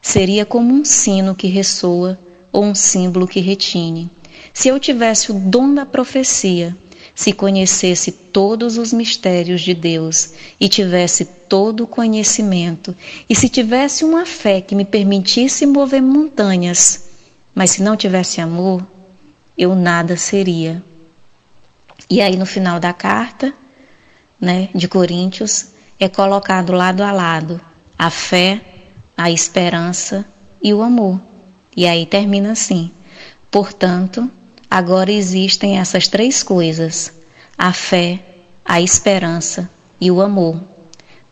seria como um sino que ressoa ou um símbolo que retine. Se eu tivesse o dom da profecia, se conhecesse todos os mistérios de Deus e tivesse todo o conhecimento, e se tivesse uma fé que me permitisse mover montanhas, mas se não tivesse amor, eu nada seria. E aí no final da carta, né, de Coríntios, é colocado lado a lado a fé, a esperança e o amor. E aí termina assim: portanto, agora existem essas três coisas: a fé, a esperança e o amor.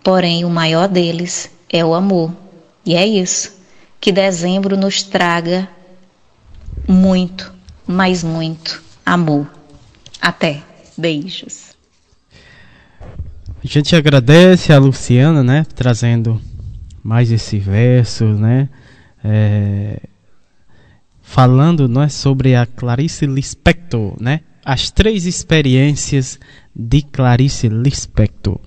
Porém, o maior deles é o amor. E é isso. Que dezembro nos traga muito mas muito amor. Até. Beijos. A gente agradece a Luciana, né, trazendo mais esse verso, né, é, falando, não é, sobre a Clarice Lispector, né, as três experiências de Clarice Lispector.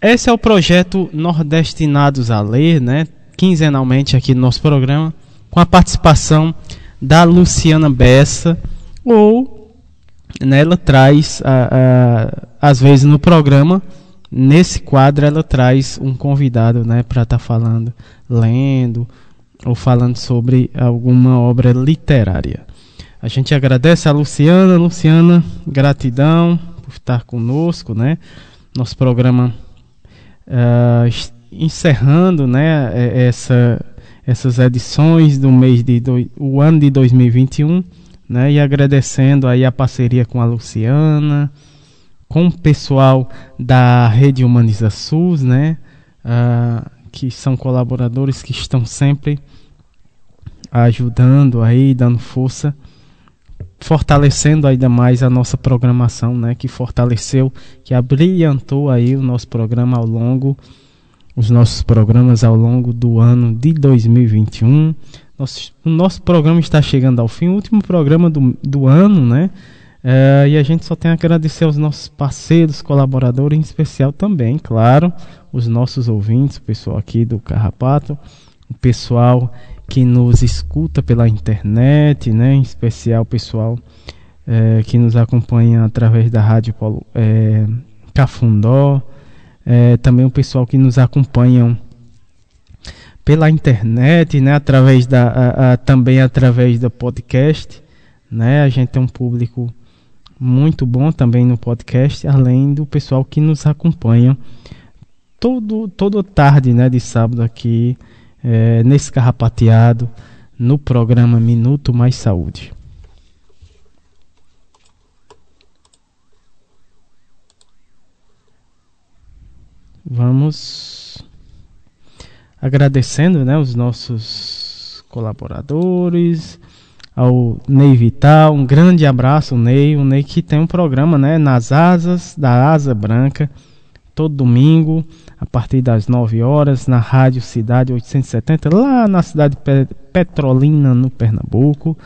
esse é o projeto Nordestinados a Ler, né? Quinzenalmente aqui no nosso programa, com a participação da Luciana Bessa, ou né, ela traz, a, a, às vezes no programa, nesse quadro ela traz um convidado né, para estar tá falando, lendo, ou falando sobre alguma obra literária. A gente agradece a Luciana. Luciana, gratidão por estar conosco, né? Nosso programa uh, encerrando, né? Essa, essas edições do mês de do, o ano de 2021, né? E agradecendo aí a parceria com a Luciana, com o pessoal da Rede Humaniza SUS, né? Uh, que são colaboradores que estão sempre ajudando aí, dando força fortalecendo ainda mais a nossa programação, né, que fortaleceu, que abrilhantou aí o nosso programa ao longo os nossos programas ao longo do ano de 2021. Nosso, o nosso programa está chegando ao fim, o último programa do, do ano, né? É, e a gente só tem a agradecer aos nossos parceiros, colaboradores, em especial também, claro, os nossos ouvintes, o pessoal aqui do Carrapato, o pessoal que nos escuta pela internet, né? em especial o pessoal é, que nos acompanha através da Rádio Paulo, é, Cafundó, é, também o pessoal que nos acompanham pela internet, né? através da, a, a, também através do podcast. Né? A gente tem um público muito bom também no podcast, além do pessoal que nos acompanha todo, toda tarde né, de sábado aqui é, nesse carrapateado no programa Minuto Mais Saúde. Vamos agradecendo né, os nossos colaboradores, ao Ney Vital, um grande abraço, Ney, o Ney que tem um programa né, nas asas da Asa Branca, todo domingo, partir das 9 horas, na Rádio Cidade 870, lá na cidade de Petrolina, no Pernambuco.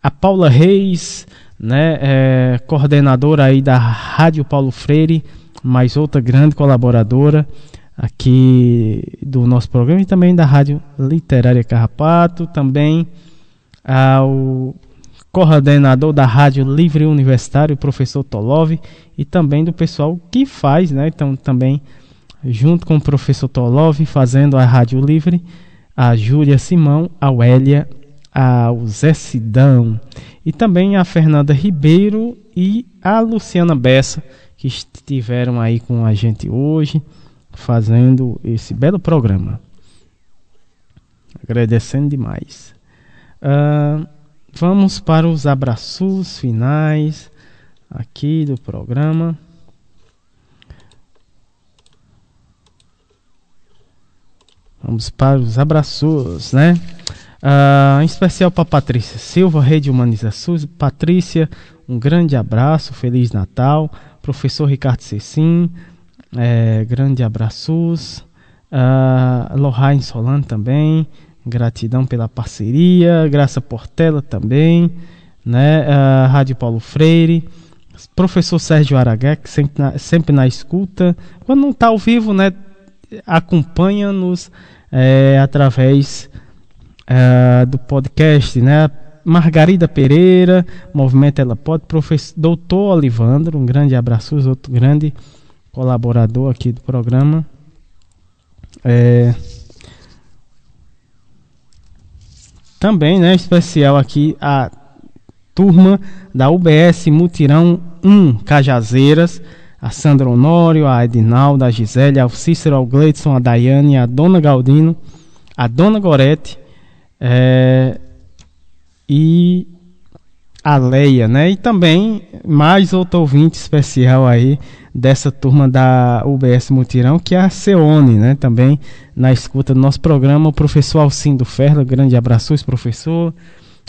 A Paula Reis, né, é, coordenadora aí da Rádio Paulo Freire, mais outra grande colaboradora aqui do nosso programa e também da Rádio Literária Carrapato, também ao coordenador da Rádio Livre Universitário, o professor Tolov, e também do pessoal que faz, né, então também junto com o professor Tolov, fazendo a Rádio Livre, a Júlia Simão, a Wélia, ao Zé Sidão e também a Fernanda Ribeiro e a Luciana Bessa, que estiveram aí com a gente hoje, fazendo esse belo programa. Agradecendo demais. Uh, vamos para os abraços finais aqui do programa. Vamos para os abraços, né? Uh, em especial para Patrícia Silva, Rede Humaniza SUS. Patrícia, um grande abraço, Feliz Natal. Professor Ricardo Cecim, é, grande abraços. Uh, Lohane Solano também, gratidão pela parceria. Graça Portela também, né? Uh, Rádio Paulo Freire. Professor Sérgio Aragué, que sempre na, sempre na escuta. Quando não está ao vivo, né? Acompanha-nos é, através é, do podcast, né? Margarida Pereira, Movimento Ela Pode, professor Doutor Olivandro, um grande abraço, outro grande colaborador aqui do programa. É, também, né, especial aqui a turma da UBS Mutirão 1 Cajazeiras, a Sandra Honório, a Edinalda, a Gisele, ao Cícero, ao Gleidson, a Daiane, a Dona Galdino, a Dona Gorete é, e a Leia, né? E também mais outro ouvinte especial aí dessa turma da UBS Mutirão, que é a Ceone, né? Também na escuta do nosso programa, o professor Alcindo Ferla, grande abraço, professor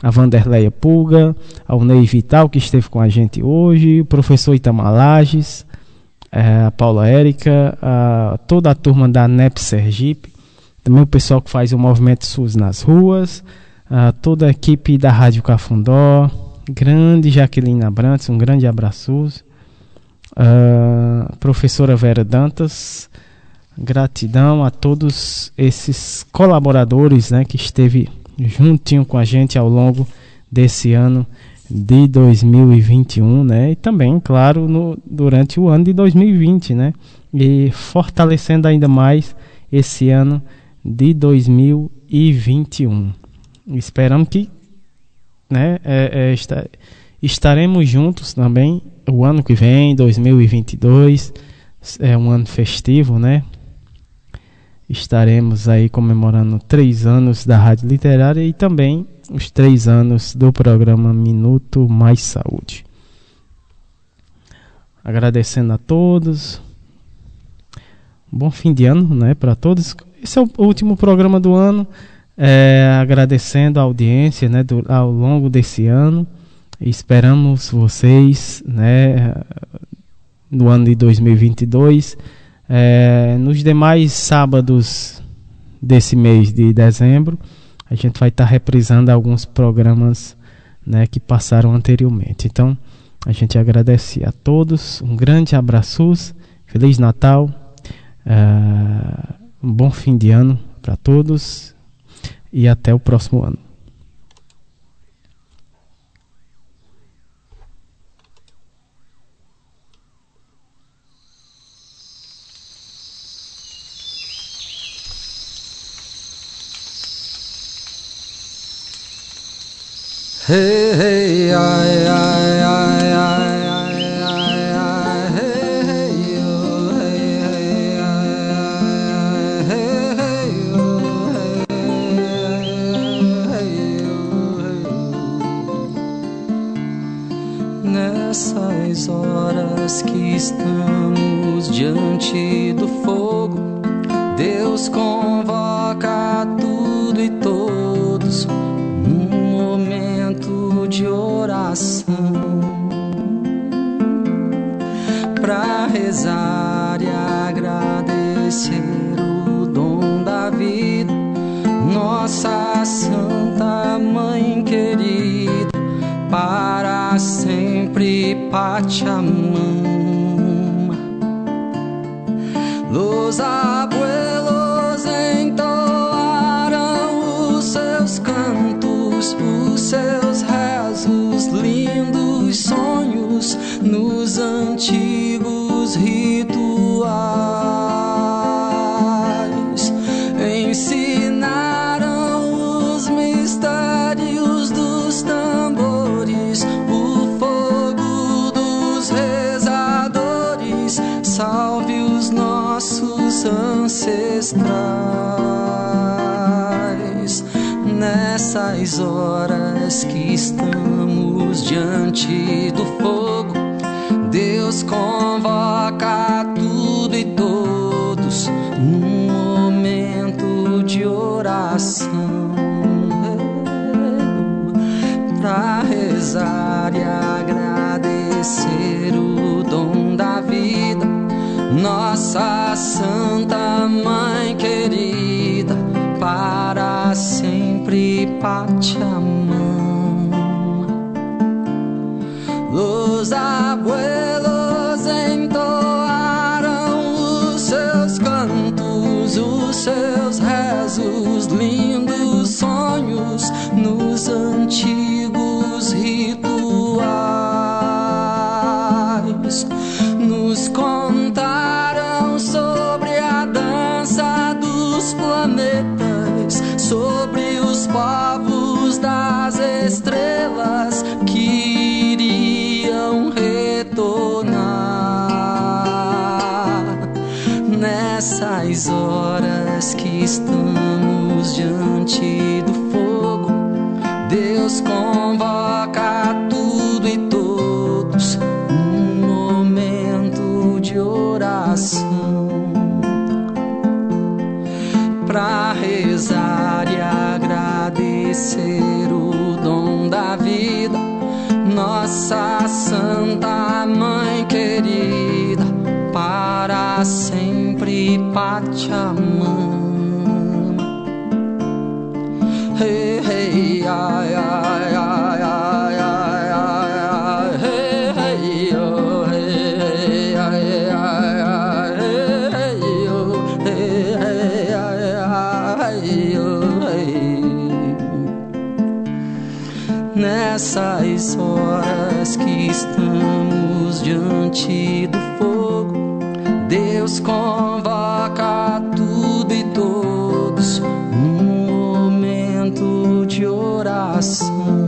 a Vanderleia Pulga, ao Ney Vital, que esteve com a gente hoje, o professor Itamalages, é, a Paula Érica, a, toda a turma da NEP Sergipe, também o pessoal que faz o movimento SUS nas ruas, a, toda a equipe da Rádio Cafundó, grande Jaqueline Abrantes, um grande abraço, uh, professora Vera Dantas, gratidão a todos esses colaboradores né, que esteve juntinho com a gente ao longo desse ano de 2021, né? E também, claro, no, durante o ano de 2020, né? E fortalecendo ainda mais esse ano de 2021. Esperamos que, né? É, é, estaremos juntos também o ano que vem, 2022, é um ano festivo, né? Estaremos aí comemorando três anos da Rádio Literária e também os três anos do programa Minuto Mais Saúde. Agradecendo a todos. Bom fim de ano, né, para todos. Esse é o último programa do ano. É, agradecendo a audiência, né, do, ao longo desse ano. Esperamos vocês, né, no ano de 2022. É, nos demais sábados desse mês de dezembro a gente vai estar tá reprisando alguns programas né, que passaram anteriormente. Então, a gente agradece a todos, um grande abraço, Feliz Natal, uh, um bom fim de ano para todos e até o próximo ano. Nessas horas que estamos diante do fogo, Deus convoca tudo e todos de oração para rezar e agradecer o dom da vida, nossa Santa Mãe querida, para sempre Pachamama. Los estamos diante do fogo. Nessas horas que estamos diante do fogo, Deus convoca tudo e todos num momento de oração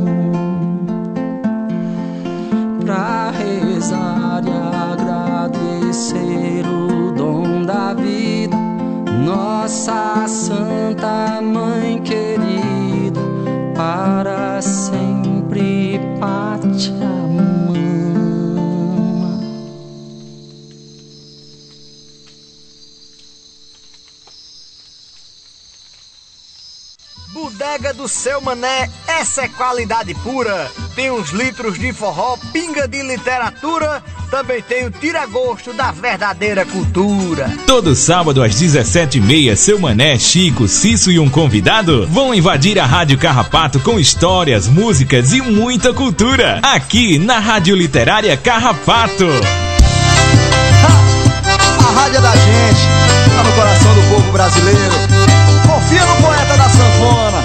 do seu mané, essa é qualidade pura. Tem uns litros de forró, pinga de literatura, também tem o tira-gosto da verdadeira cultura. Todo sábado às 17h30, seu mané, Chico, Cício e um convidado vão invadir a Rádio Carrapato com histórias, músicas e muita cultura. Aqui na Rádio Literária Carrapato. A rádio é da gente, tá no coração do povo brasileiro. Confia no poeta da sanfona,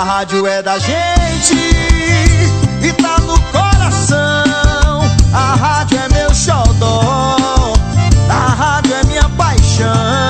A rádio é da gente e tá no coração. A rádio é meu xodó. A rádio é minha paixão.